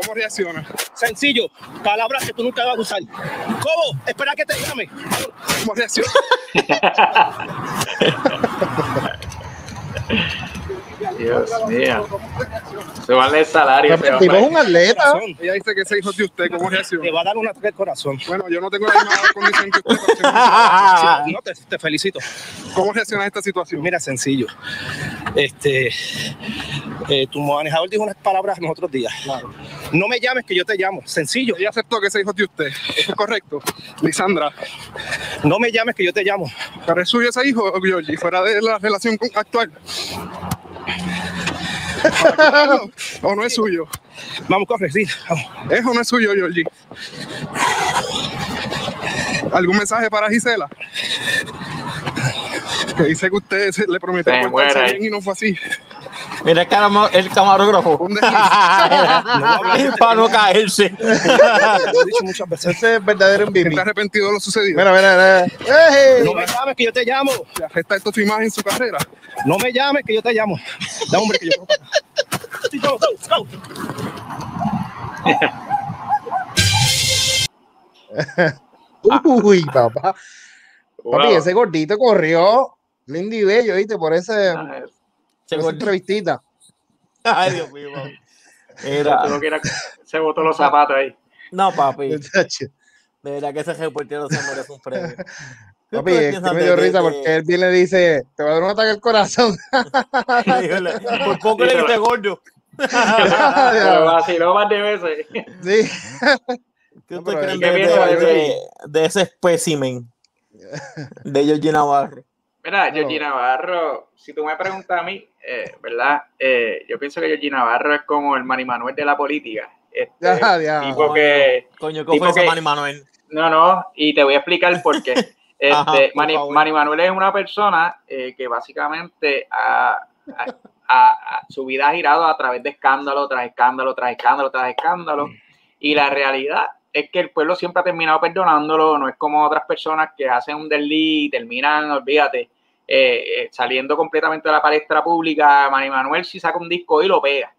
¿Cómo reacciona? Sencillo, palabras que tú nunca vas a usar. ¿Cómo? Espera que te llame. ¿Cómo reacciona? Dios mío. Se vale el salario. Pero tipo es un atleta. Ella dice que es hijo de usted. ¿Cómo reacciona? Te va a dar un ataque al corazón. Bueno, yo no tengo la misma condición que usted. no, te, te felicito. ¿Cómo reacciona a esta situación? Mira, sencillo. Este, Eh, tu manejador dijo unas palabras los otros días. No me llames que yo te llamo. Sencillo. Ella aceptó que ese hijo de usted. Eso es correcto. Lisandra. No me llames que yo te llamo. ¿Pero es suyo ese hijo, Georgie? Fuera de la relación actual. ¿O no es suyo? Vamos, corre, sí. ¿Es o no es suyo, Georgie? ¿Algún mensaje para Gisela? Que dice que usted le prometió portarse bien y no fue así. Mira el, camarógrafo. Para no caerse. Lo he dicho muchas veces. Ese es verdadero MVP. ¿Está arrepentido de lo sucedido? Mira, mira, mira. No me llames que yo te llamo. ¿Le afecta esto su imagen en su carrera? No me llames que yo te llamo. Da hombre que yo. Sí, go, go, go. Uy, papá. Wow. Papi, ese gordito corrió. Lindo y bello, ¿viste? Por, ese, Ah, Se esa entrevistita. Ay, Dios mío. era- se botó los zapatos ahí. no, papi. De verdad que ese reportero se merece un premio. ¿Qué Papi, es que me dio risa porque él viene y le dice, te va a dar un ataque al corazón. Por poco le dice gordo. Pero vaciló más de veces. Sí. ¿Qué No, ustedes pero creen ¿qué de, piensa de- de de- de ese espécimen de Georgie Navarro? Mira, No. Georgie Navarro, si tú me preguntas a mí, eh, ¿verdad? Eh, yo pienso que Georgie Navarro es como el Manny Manuel de la política. Este, Ya, ya. tipo que, Coño, ¿qué Tipo fue ese que- Manny Manuel? no, no, y te voy a explicar por qué. Este, Ajá, por Manny, favor. Manny Manuel es una persona eh, que básicamente ha- ha- su vida ha girado a través de escándalo tras escándalo, tras escándalo, tras escándalo. Y la realidad es que el pueblo siempre ha terminado perdonándolo, no es como otras personas que hacen un desliz y terminan, olvídate, eh, eh, saliendo completamente de la palestra pública. Manny Manuel si saca un disco y lo pega.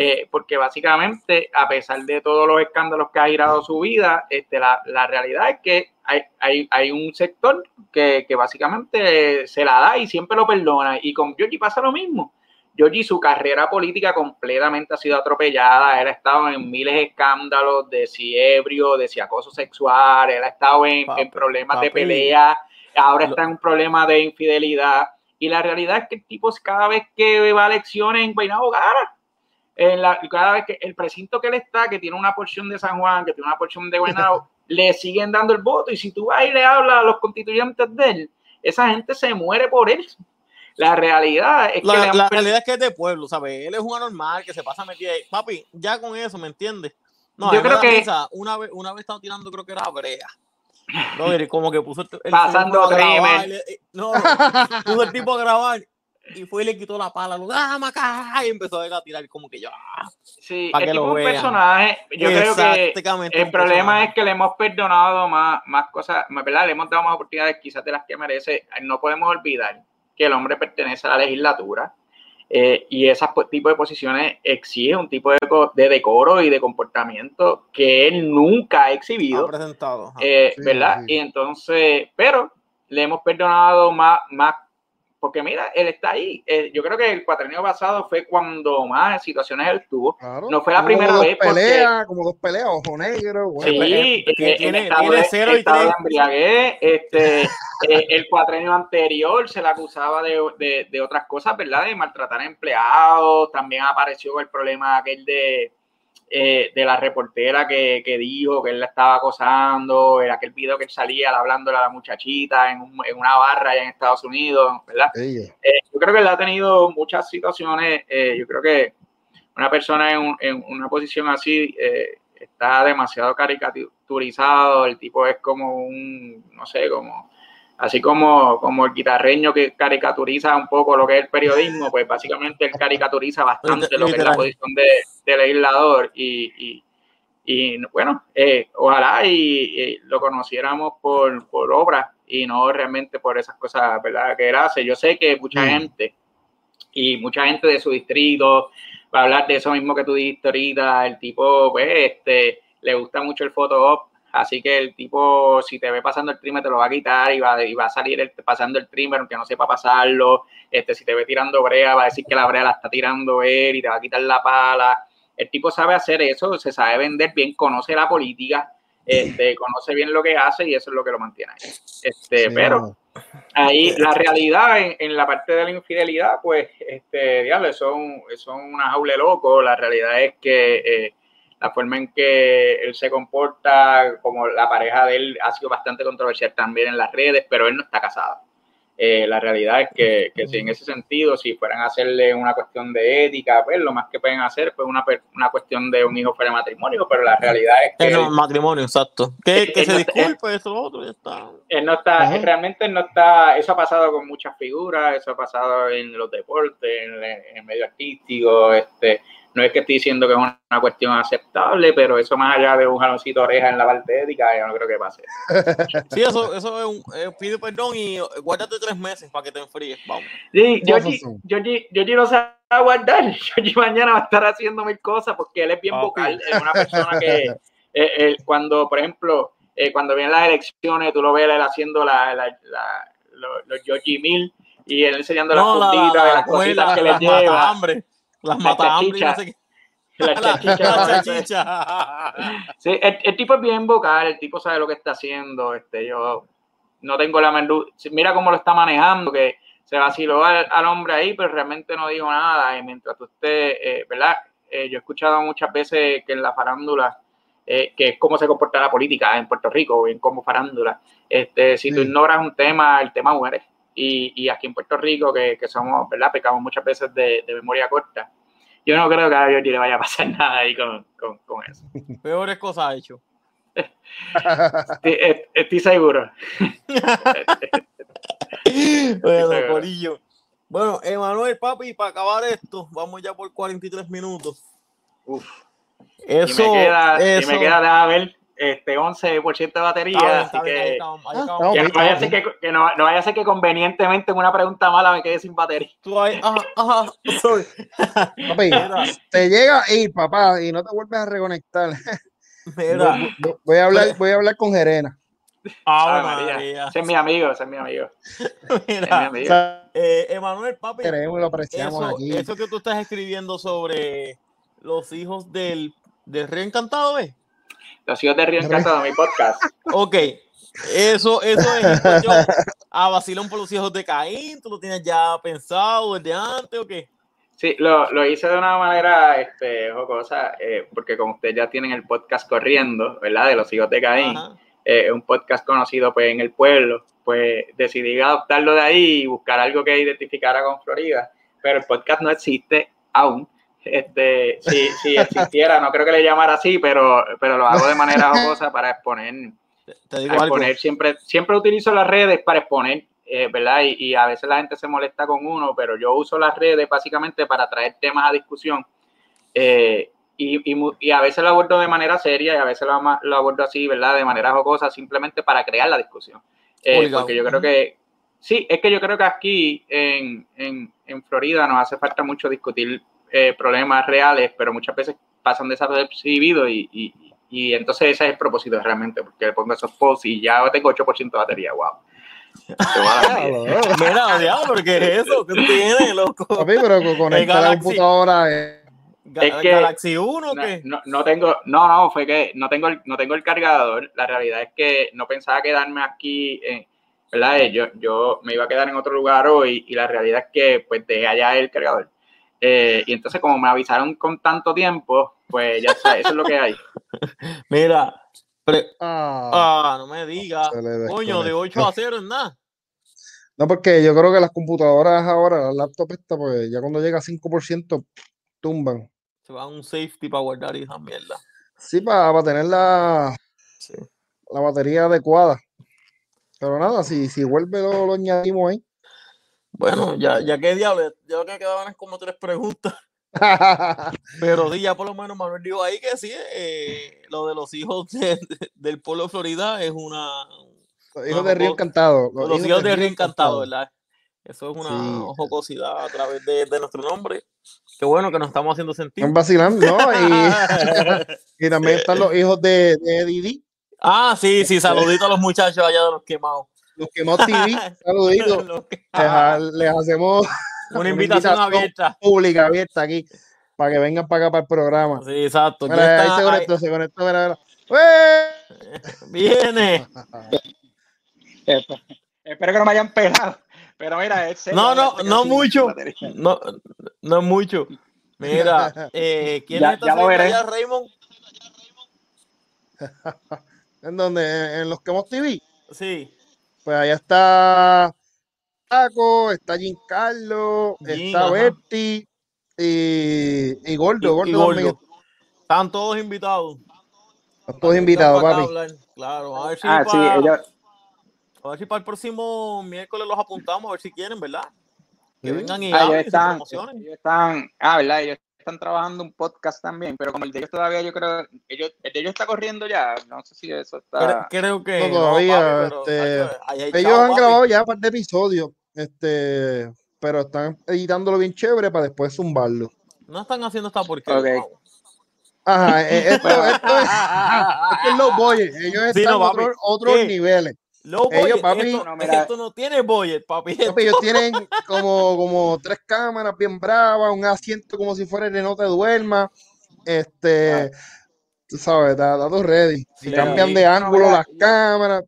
Eh, porque básicamente, a pesar de todos los escándalos que ha girado su vida, este, la, la realidad es que hay, hay, hay un sector que, que básicamente se la da y siempre lo perdona. Y con Georgie pasa lo mismo. Georgie, su carrera política completamente ha sido atropellada. Él ha estado en miles de escándalos de si ebrio, de si acoso sexual. Él ha estado en, Papi, en problemas de pelea. Ahora está en un problema de infidelidad. Y la realidad es que el tipo, cada vez que va a elecciones en Guaynabo, gana. En la- cada vez que el precinto que él está, que tiene una porción de San Juan, que tiene una porción de Guaynabo, le siguen dando el voto. Y si tú vas y le hablas a los constituyentes de él, esa gente se muere por él. La realidad es que La, han realidad es que es de pueblo, ¿sabes? Él es un anormal que se pasa metido ahí. Papi, ya con eso, ¿me entiendes? No, Yo creo que- una vez, una vez estaba tirando, creo que era brea. No, mire, como que puso el, el Pasando a grabar, No, puso el tipo a grabar y fue y le quitó la pala. Lo, ¡Ah, macá! Y empezó a tirar como que yo. ah, Sí, pa' el que lo un vean. personaje. Yo creo que el problema es que le hemos perdonado más, más cosas, ¿verdad? Le hemos dado más oportunidades quizás de las que merece. No podemos olvidar que el hombre pertenece a la legislatura eh, y ese tipo de posiciones exige un tipo de, de decoro y de comportamiento que él nunca ha exhibido. Ha presentado. Eh, Sí, ¿verdad? sí. Y entonces, pero le hemos perdonado más, más porque mira, él está ahí. Eh, yo creo que el cuatrenio pasado fue cuando más situaciones él tuvo. Claro. No fue la primera dos vez porque- peleas, como dos peleas, ojo negro. bueno. Sí, eh, eh, que en tiene- estado tiene de- cero y de tres. embriaguez, este, eh, el cuatrenio anterior se le acusaba de, de- de otras cosas, ¿verdad? De maltratar a empleados, también apareció el problema aquel de, eh, de la reportera que, que dijo que él la estaba acosando, en aquel video que él salía hablándole a la muchachita en, un- en una barra allá en Estados Unidos, ¿verdad? Eh, yo creo que él ha tenido muchas situaciones. eh, yo creo que una persona en, un- en una posición así eh, está demasiado caricaturizado. El tipo es como un, no sé, como así como, como el guitarreño que caricaturiza un poco lo que es el periodismo, pues básicamente él caricaturiza bastante lo que es la posición de, de legislador. Y, y, y, bueno, eh, ojalá y, y lo conociéramos por, por obra y no realmente por esas cosas ¿verdad? que él hace. Yo sé que mucha Mm. gente y mucha gente de su distrito va a hablar de eso mismo que tú dijiste ahorita. El tipo, pues, este, le gusta mucho el Photoshop, así que el tipo, si te ve pasando el trimmer, te lo va a quitar y va, y va a salir el- pasando el trimmer, aunque no sepa pasarlo. Este, si te ve tirando brea, va a decir que la brea la está tirando él y te va a quitar la pala. El tipo sabe hacer eso, se sabe vender bien, conoce la política, este, conoce bien lo que hace y eso es lo que lo mantiene ahí. Este, Sí, pero ahí la realidad en, en la parte de la infidelidad, pues, este, diablo, son, son una jaula loco. La realidad es que eh, la forma en que él se comporta, como la pareja de él, ha sido bastante controversial también en las redes, pero él no está casado. Eh, la realidad es que, que si en ese sentido, si fueran a hacerle una cuestión de ética, pues lo más que pueden hacer pues una, per- una cuestión de un hijo fuera de matrimonio, pero la realidad es que Eh, no, él- matrimonio, exacto. Que, que se no- disculpe, eso, lo otro, ya está. él no está, Ajá. realmente no está, eso ha pasado con muchas figuras, eso ha pasado en los deportes, en, en el medio artístico, este, no es que estoy diciendo que es una, una cuestión aceptable, pero eso más allá de un jaloncito de oreja en la parte ética, yo no creo que pase. Sí, eso, eso es un. eh, pide perdón y guárdate tres meses para que te enfríes. Vamos. Sí, Georgie. Georgie, Georgie sabe guardar. Georgie mañana va a estar haciendo mil cosas porque él es bien Papi. vocal. Es una persona que eh, él, cuando, por ejemplo, eh, cuando vienen las elecciones, tú lo ves él haciendo la, la, la- los, los Georgie Mil y él enseñando las No, puntitas la, las cositas La- que le lleva. hambre. Las La mata y no chachicha. sé qué. Las La. Sí, el, el tipo es bien vocal, el tipo sabe lo que está haciendo. Este, yo no tengo la menú. Mira cómo lo está manejando, que se vaciló al, al hombre ahí, pero realmente no dijo nada. Y mientras tú estés, eh, ¿verdad? Eh, yo he escuchado muchas veces que en la farándula, eh, que es cómo se comporta la política en Puerto Rico, bien como farándula. Este, si tú Sí. ignoras un tema, el tema muere. Y, y aquí en Puerto Rico, que, que somos, ¿verdad? Pecamos muchas veces de, de memoria corta. Yo no creo que a Georgie le vaya a pasar nada ahí con, con, con eso. Peores cosas ha hecho. Estoy, est- estoy seguro. Bueno, seguro. Corillo. Bueno, Emanuel, papi, para acabar esto, vamos ya por 43 minutos. Uf. Eso, y me queda, y eso. me queda, déjame ver, este 11% de batería, así que, no vaya a ser que, que no, no vaya a ser que convenientemente en una pregunta mala me quede sin batería. Tú ahí, ajá, ajá, sorry. Papi, te llega ir, papá, y no te vuelves a reconectar. mira. Voy- a hablar, voy a hablar con María. María. Ese es mi amigo, ese es mi amigo. mi eh, Emanuel, papi, Queremos y lo apreciamos eso, aquí. eso que tú estás escribiendo sobre los hijos del, del rey encantado, ¿eh? Los hijos de Río Encantado, mi podcast. Ok, eso, eso es en cuestión a vacilón por los hijos de Caín, ¿tú lo tienes ya pensado desde antes o qué? Sí, lo, lo hice de una manera este, jocosa, eh, porque como ustedes ya tienen el podcast corriendo, ¿verdad? De los hijos de Caín. Eh, un podcast conocido pues en el pueblo, pues decidí adoptarlo de ahí y buscar algo que identificara con Florida, pero el podcast no existe aún. Este, si, si existiera, no creo que le llamara así, pero, pero lo hago de manera jocosa para exponer, Te, digo algo. exponer siempre, siempre utilizo las redes para exponer, eh, ¿verdad? Y, y a veces la gente se molesta con uno, pero yo uso las redes básicamente para traer temas a discusión. Eh, y, y, a veces lo abordo de manera seria y a veces lo, lo abordo así, ¿verdad? De manera jocosa, simplemente para crear la discusión. Eh, porque yo creo que, sí, es que yo creo que aquí en, en, en Florida nos hace falta mucho discutir eh, problemas reales, pero muchas veces pasan desapercibidos y, y, y entonces ese es el propósito realmente, porque le pongo esos posts y ya tengo 8% de batería, wow. Maravilla. Mira, ¿pero qué es eso? ¿Qué tiene, loco? Papi, pero la computadora. eh. Es que- ¿Galaxy 1 o No, qué? no, no tengo, no, no, fue que no tengo, el, no tengo el cargador. La realidad es que no pensaba quedarme aquí, en, ¿verdad? Eh, Yo, yo me iba a quedar en otro lugar hoy y la realidad es que pues dejé allá el cargador. Eh, y entonces como me avisaron con tanto tiempo, pues ya sabes, eso es lo que hay. Mira, pre- Ah, ah, no me digas. Coño, de 8 a 0 es nada. No, porque yo creo que las computadoras ahora, las laptops estas, pues ya cuando llega a 5%, tumban. Se va a un safety para guardar y esa mierda. Sí, para, tener la, Sí. la batería adecuada. Pero nada, si, si vuelve lo, lo añadimos ahí. Bueno, ya, ya que diablo, ya lo que quedaban es como tres preguntas. Pero sí, ya por lo menos Manuel dijo ahí que sí, eh, lo de los hijos de- de- del pueblo de Florida es una. Los hijos de Río Encantado. Los, hijos de Río Encantado, ¿verdad? Eso es una Sí. jocosidad a través de, de nuestro nombre. Qué bueno que nos estamos haciendo sentir. Están vacilando, ¿no? Y, y también están los hijos de, de Didi, ah, sí, sí, saludito a los muchachos allá de los quemados. Los que más TV. Saluditos. Que- Les, les hacemos Una invitación abierta. pública abierta aquí para que vengan para acá para el programa. Sí, exacto. Ya Mira, ahí está, se ahí- conectó, se conectó, mira, mira. Viene. Espero que no me hayan pelado. Pero mira, es serio, No, no, no mucho. No, no es mucho. Mira, eh, ¿quién Ya- ya saliendo veré. allá, Raymond? ¿En donde ¿En, en los Quemos TV? Sí. Pues allá está Paco, está Giancarlo, Jin, está ajá. Berti y, y Gordo. Y, Gordo, y Gordo. Están todos invitados. está todos invitados, papi. hablar. Claro, a ver si Ah, sí, para, a ver si para el próximo miércoles los apuntamos, a ver si quieren, ¿verdad? Que Sí. vengan y ah, ellos están, ellos están, ah, ¿verdad? Ellos están trabajando un podcast también, pero como el de ellos todavía, yo creo, ellos, el de ellos está corriendo ya, no sé si eso está... Creo que No, todavía, papi, pero, este, Ellos han papi. grabado ya un par de episodios, este, pero están editándolo bien chévere para después zumbarlo. No están haciendo esta porquería. Ok. vamos. Ajá, eh, esto, esto es, esto es los boyes, ellos Sí, están no, en otros ¿Qué? niveles. Low Ellos, budget, papi, esto, no, mira. esto no tiene budget, papi. Papi, ellos tienen como, como tres cámaras bien bravas, un asiento como si fuera el de no te duerma. Este, tú sabes, está, está todo ready. Sí. Y cambian de No, ángulo mira, las cámaras.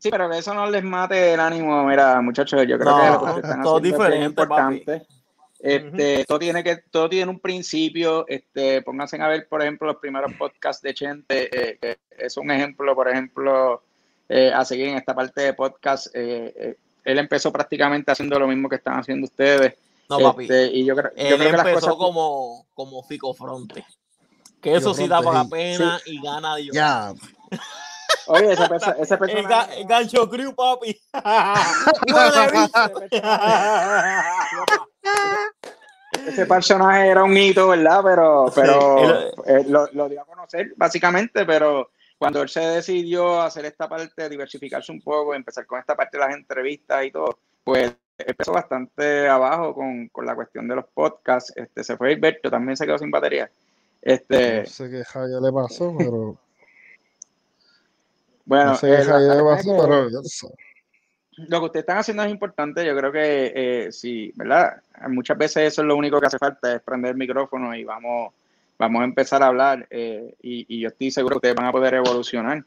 Sí, pero que eso no les mate el ánimo, mira, muchachos, yo creo No, que lo que ustedes están todo haciendo es diferente, papi. importante. Este, todo tiene que, todo tiene un principio. Este, pónganse a ver, por ejemplo, los primeros podcasts de Chente, eh, que es un ejemplo, por ejemplo, eh, a seguir en esta parte de podcast. eh, eh, él empezó prácticamente haciendo lo mismo que están haciendo ustedes. No, papi. Este, y yo creo, yo Él creo que las empezó cosas. como, como Fico Fronte. Que eso sí da para sí. pena y gana Dios. Ya. Oye, ese, perso- ese El, ga- personaje. el gancho crew, papi. Ese personaje era un hito, ¿verdad? Pero, pero eh, lo, lo dio a conocer, básicamente, pero cuando él se decidió hacer esta parte, diversificarse un poco, empezar con esta parte de las entrevistas y todo, pues empezó bastante abajo con, con la cuestión de los podcasts. Este, se fue Hilberto, también se quedó sin batería. Este, No sé qué jaya le pasó, pero. bueno, no sé qué eh, jaya le pasó, que- pero lo que ustedes están haciendo es importante. Yo creo que eh, sí, ¿verdad? Muchas veces eso es lo único que hace falta, es prender el micrófono y vamos, vamos a empezar a hablar. eh, y, y yo estoy seguro que ustedes van a poder evolucionar.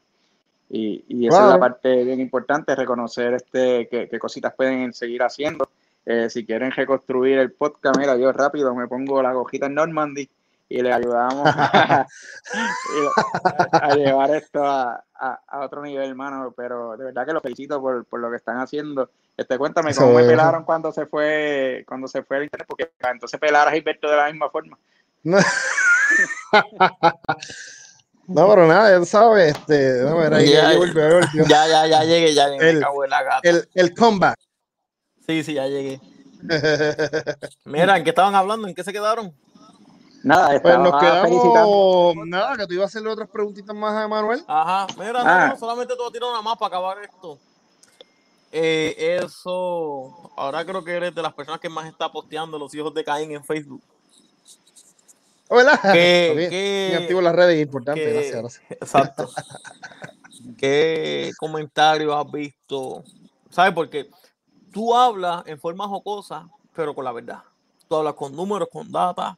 Y, y esa es la parte bien importante, reconocer este qué, qué cositas pueden seguir haciendo. Eh, si quieren reconstruir el podcast, mira, yo rápido me pongo la gojita en Normandy y le ayudamos a, a llevar esto a, a- otro nivel, hermano. Pero de verdad que los felicito por, por lo que están haciendo. Este, cuéntame cómo me es. pelaron cuando se fue cuando se fue el internet, porque para entonces pelar a Gilberto de la misma forma. No, pero nada, ya sabes, este, ahí, Ya, ahí volvió, ahí volvió. Ya, ya, ya llegué, ya llegué. El- me cago en la gata. El, el comeback. Sí, sí, ya llegué. Mira, ¿en qué estaban hablando? ¿En qué se quedaron? Nada, Pues nos felicitando. quedamos, nada, que tú ibas a hacerle otras preguntitas más a Manuel. Ajá, mira, no, Ah. no, solamente te voy a tirar una más para acabar esto. Eh, eso, ahora creo que eres de las personas que más está posteando los hijos de Caín en Facebook. ¿Oh, ¿Verdad? Que- bien, que- bien activo las redes, importante, que- gracias, gracias. Exacto. ¿Qué comentarios has visto? ¿Sabes? Porque tú hablas en forma jocosa, pero con la verdad. Tú hablas con números, con data.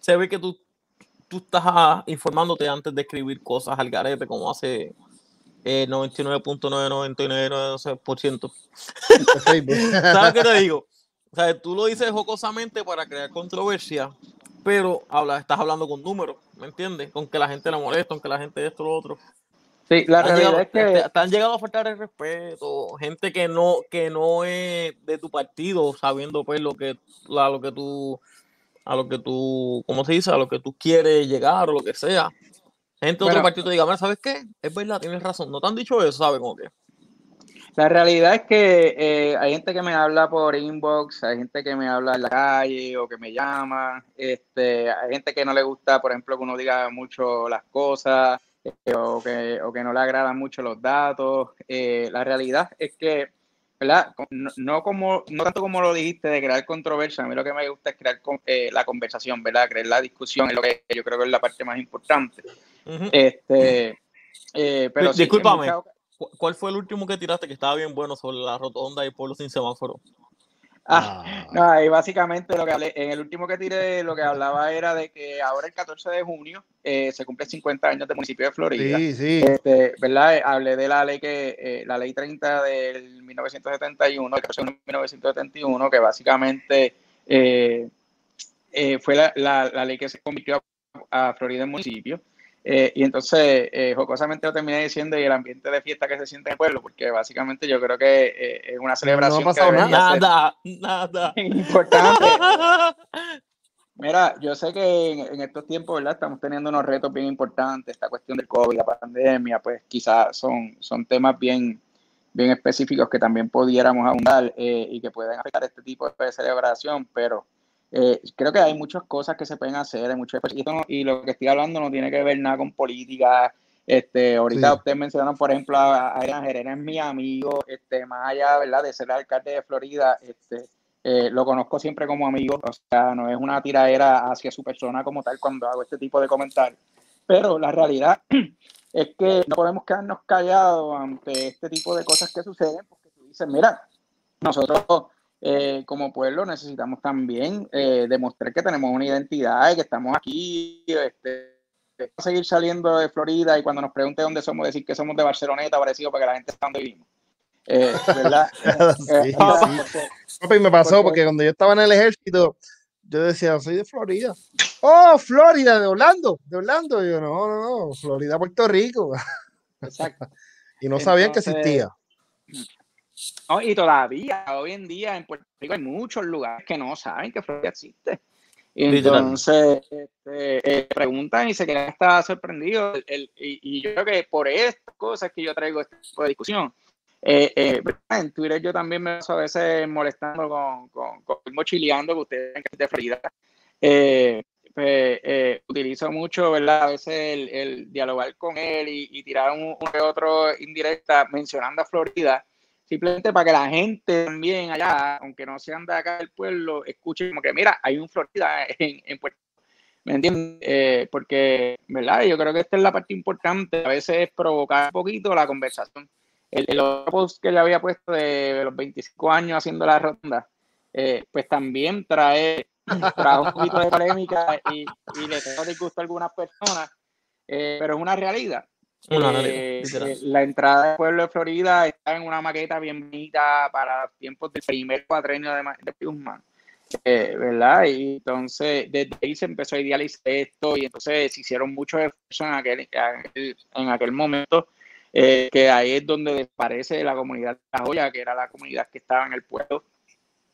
Se ve que tú, tú estás ah, informándote antes de escribir cosas al garete, como hace eh, 99.999% De Facebook. ¿Sabes qué te digo? O sea, tú lo dices jocosamente para crear controversia, pero habla, estás hablando con números, ¿me entiendes? Con que la gente le molesta, con que la gente esto, lo otro. Sí, la realidad llegado, es que te- te han llegado a faltar el respeto, gente que no, que no es de tu partido, sabiendo pues lo que, a lo que tú, a lo que tú, ¿cómo se dice? A lo que tú quieres llegar o lo que sea. Gente de otro partido te diga, "Mira, ¿sabes qué? Es verdad, tienes razón. No te han dicho eso, ¿sabes? Como que. La realidad es que eh, hay gente que me habla por inbox, hay gente que me habla en la calle o que me llama, este, hay gente que no le gusta, por ejemplo, que uno diga mucho las cosas eh, o, que, o que no le agradan mucho los datos. Eh, la realidad es que, ¿verdad? No, no como, no tanto como lo dijiste de crear controversia, a mí lo que me gusta es crear con- eh, la conversación, ¿verdad? Crear la discusión es lo que yo creo que es la parte más importante. Este, pero sí, discúlpame. muchas ¿Cu- ¿Cuál fue el último que tiraste que estaba bien bueno sobre la rotonda y pueblo sin semáforo? Ah, no, ahí básicamente lo que hablé, en el último que tiré, lo que hablaba era de que ahora el 14 de junio eh, se cumple 50 años del municipio de Florida. Sí, sí. Este, ¿verdad? Eh, Hablé de la ley que, eh, la ley 30 del 1971, el 14 de 1971, que básicamente eh, eh, fue la, la- la ley que se convirtió a, a Florida en municipio. Eh, y entonces, eh, jocosamente lo terminé diciendo y el ambiente de fiesta que se siente en el pueblo, porque básicamente yo creo que eh, es una celebración pasado que debería ser Nada, nada. importante. Mira, yo sé que en, en estos tiempos, ¿verdad? Estamos teniendo unos retos bien importantes, esta cuestión del COVID, la pandemia, pues quizás son, son temas bien, bien específicos que también pudiéramos abundar eh, y que pueden afectar este tipo de celebración, pero eh, creo que hay muchas cosas que se pueden hacer, hay muchas y, no- y lo que estoy hablando no tiene que ver nada con política. Este, ahorita Sí. ustedes mencionaron, por ejemplo, a Adrián Jerena es mi amigo, este, más allá, ¿verdad? De ser alcalde de Florida, este, eh, lo conozco siempre como amigo, o sea, no es una tiradera hacia su persona como tal cuando hago este tipo de comentarios. Pero la realidad es que no podemos quedarnos callados ante este tipo de cosas que suceden, porque tú dices, mira, nosotros eh, como pueblo necesitamos también eh, demostrar que tenemos una identidad y que estamos aquí, este, seguir saliendo de Florida y cuando nos pregunte dónde somos, decir que somos de Barceloneta, parecido para que la gente sepa dónde vivimos. Eh, ¿verdad? Sí, Eh, sí. Papi, me pasó porque- porque cuando yo estaba en el ejército, yo decía, soy de Florida. Oh, Florida, de Orlando, de Orlando. Y yo, no, no, no, Florida, Puerto Rico. Exacto. Y no sabían que existía. No, y todavía, hoy en día en Puerto Rico hay muchos lugares que no saben que Florida existe. Y entonces este, eh, preguntan y se quedan hasta sorprendidos. El- el- y, y yo creo que por estas cosas que yo traigo este tipo de discusión, eh, eh, en Twitter yo también me paso a veces molestando con, con, con mochileando que ustedes ven que es de Florida. Eh, pues, eh, utilizo mucho, ¿verdad? A veces el, el dialogar con él y, y tirar un, un otro indirecta mencionando a Florida, simplemente para que la gente también allá, aunque no sean de acá del pueblo, escuche como que, mira, hay un Florida en, en Puerto. ¿Me entiendes? Eh, porque, ¿verdad? Yo creo que esta es la parte importante, a veces es provocar un poquito la conversación. El, el otro post que yo había puesto de los 25 años haciendo la ronda, eh, pues también trae, trae un poquito de polémica y, y le tengo disgusto a algunas personas, eh, pero es una realidad. Una Eh, eh, la entrada del pueblo de Florida está en una maqueta bien bonita para tiempos del primer cuatrenio de, de Guzmán. Eh, ¿Verdad? Y entonces desde ahí se empezó a idealizar esto y entonces se hicieron muchos esfuerzos en aquel, aquel- en aquel momento, eh, que ahí es donde desaparece la comunidad de La Joya, que era la comunidad que estaba en el pueblo,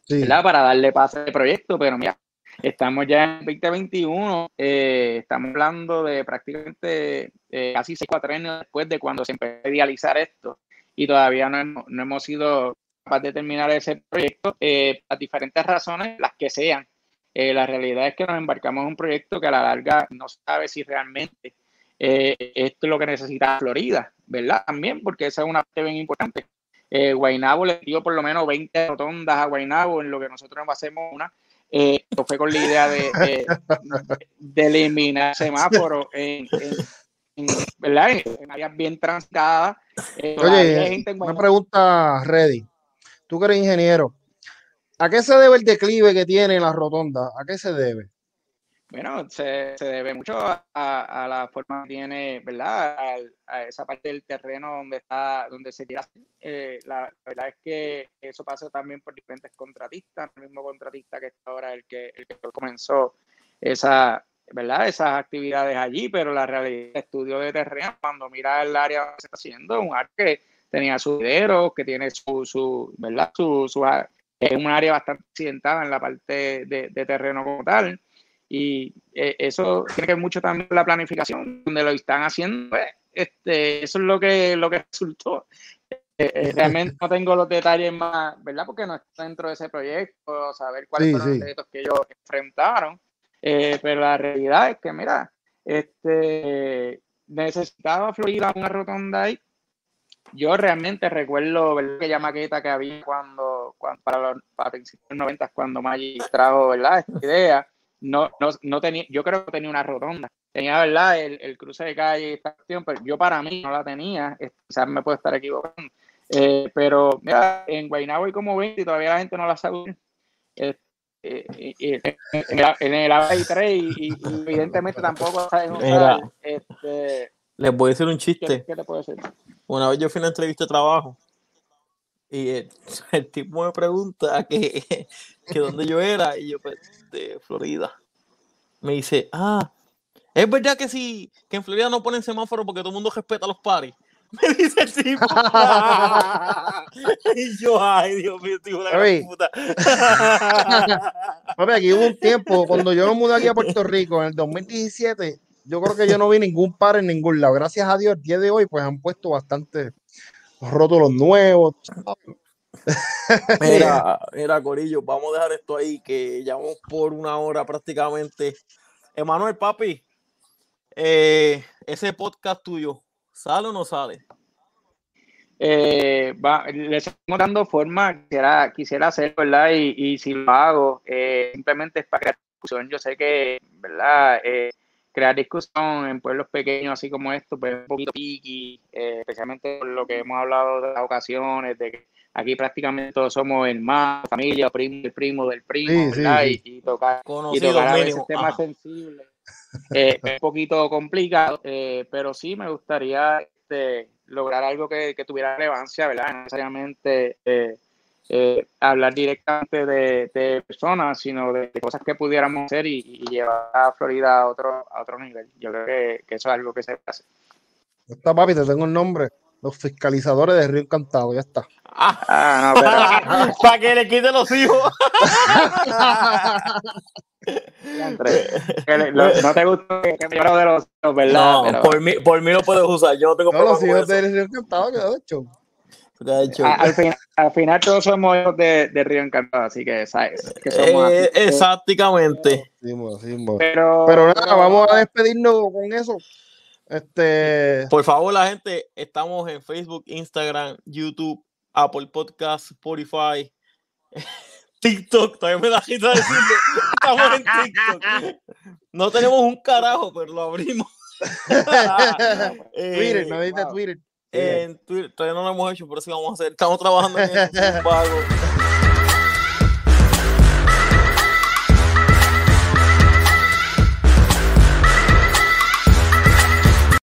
Sí. ¿verdad? Para darle pase al proyecto, pero mira, estamos ya en 2021, eh, estamos hablando de prácticamente eh, casi seis cuatrenios después de cuando se empezó a idealizar esto y todavía no hemos, no hemos sido capaces de terminar ese proyecto eh, diferentes razones, las que sean. Eh, la realidad es que nos embarcamos en un proyecto que a la larga no sabe si realmente eh, esto es lo que necesita Florida, ¿verdad? También, porque esa es una parte bien importante. Eh, Guaynabo le dio por lo menos 20 rotondas a Guaynabo, en lo que nosotros hacemos una. Eh, fue con la idea de, de, de eliminar semáforos en, en, en, ¿verdad? en, áreas bien transitadas. Eh, Oye, gente una pregunta, Reddy. Tú que eres ingeniero, ¿a qué se debe el declive que tiene la rotonda? ¿A qué se debe? Bueno, se, se debe mucho a, a la forma que tiene, ¿verdad? Al- A, esa parte del terreno donde está, donde se tira. Eh, la, verdad es que eso pasa también por diferentes contratistas. El mismo contratista que está ahora el que, el que comenzó esa, ¿verdad? Esas actividades allí, pero la realidad del estudio de terreno, cuando mira el área donde se está haciendo, un área que tenía sus videros, que tiene su, su ¿verdad? Su, su, es un área bastante accidentada en la parte de, de terreno como tal. Y eh, eso tiene que ver mucho también la planificación, donde lo están haciendo. pues, este, eso es lo que, lo que resultó. Eh, eh, realmente no tengo los detalles más, ¿verdad? Porque no está dentro de ese proyecto, saber cuáles Sí, fueron sí. los retos que ellos enfrentaron. Eh, pero la realidad es que, mira, este, necesitaba Florida una rotonda ahí. Yo realmente recuerdo ¿verdad? aquella maqueta que había cuando, cuando para, los, para principios de los 90, cuando Maggi trajo ¿verdad? esta idea. No, no, no tenía, yo creo que tenía una rotonda. Tenía, ¿verdad? El, el cruce de calle y esta cuestión, pero yo para mí no la tenía. Eh, Quizás me puedo estar equivocando. Eh, pero mira, en Guaynabo hay como 20 y todavía la gente no la sabe. eh, en, el, el A23 y, evidentemente tampoco saben usar. Este, Les voy a decir un ¿qué, chiste. qué te puedo decir? Una vez yo fui a una entrevista de trabajo y el, el tipo me pregunta que, que dónde yo era y yo pues de Florida. Me dice, ah, es verdad que sí, que en Florida no ponen semáforo porque todo el mundo respeta los paris. Me dice el tipo. y yo, ay, Dios mío, tío, la gran puta. Papi, aquí hubo un tiempo, cuando yo me mudé aquí a Puerto Rico en el 2017, yo creo que yo no vi ningún par en ningún lado. Gracias a Dios, el día de hoy, pues han puesto bastante rótulos nuevos. Mira, mira, Corillo, vamos a dejar esto ahí, que ya vamos por una hora prácticamente. Emanuel, papi, eh, ese podcast tuyo, ¿sale o no sale? Eh, va, le estamos dando forma, quisiera, quisiera hacer, ¿verdad? Y, y si lo hago, eh, simplemente es para crear discusión. Yo sé que, ¿verdad? Crear discusión en pueblos pequeños así como esto, pues es un poquito piqui, eh, especialmente por lo que hemos hablado de las ocasiones, de que aquí prácticamente todos somos hermanos, familia, primo del primo del primo, Sí, sí, ¿verdad? sí. Y, y tocar, y tocar a veces temas sensibles. Eh, es un poquito complicado, eh, pero sí me gustaría este, lograr algo que, que tuviera relevancia, ¿verdad? No necesariamente eh, eh, hablar directamente de, de personas, sino de cosas que pudiéramos hacer y, y llevar a Florida a otro, a otro nivel. Yo creo que, que eso es algo que se hace. Está, papi, te tengo el nombre. Los fiscalizadores de Río Encantado, ya está. Ah, no, pero Para que le quite los hijos. Que no te gusta que que me de los hijos, ¿verdad? No, Pero por mí, por mí lo puedes usar. Yo no tengo No, problema los hijos de Río Encantado. Porque ha hecho- a- al, final, al final todos somos hijos de, de Río Encantado, así que sabes que somos así. Eh, exactamente. Sí, mo, sí, mo. Pero, Pero nada, vamos a despedirnos con eso. Este, Por favor, la gente, estamos en Facebook, Instagram, YouTube, Apple Podcast, Spotify, TikTok. Todavía me da risa decirlo. Estamos en TikTok. No tenemos un carajo, pero lo abrimos. Eh, Twitter, no wow. Twitter. En Twitter, todavía no lo hemos hecho, pero sí vamos a hacer. Estamos trabajando en sin embargo.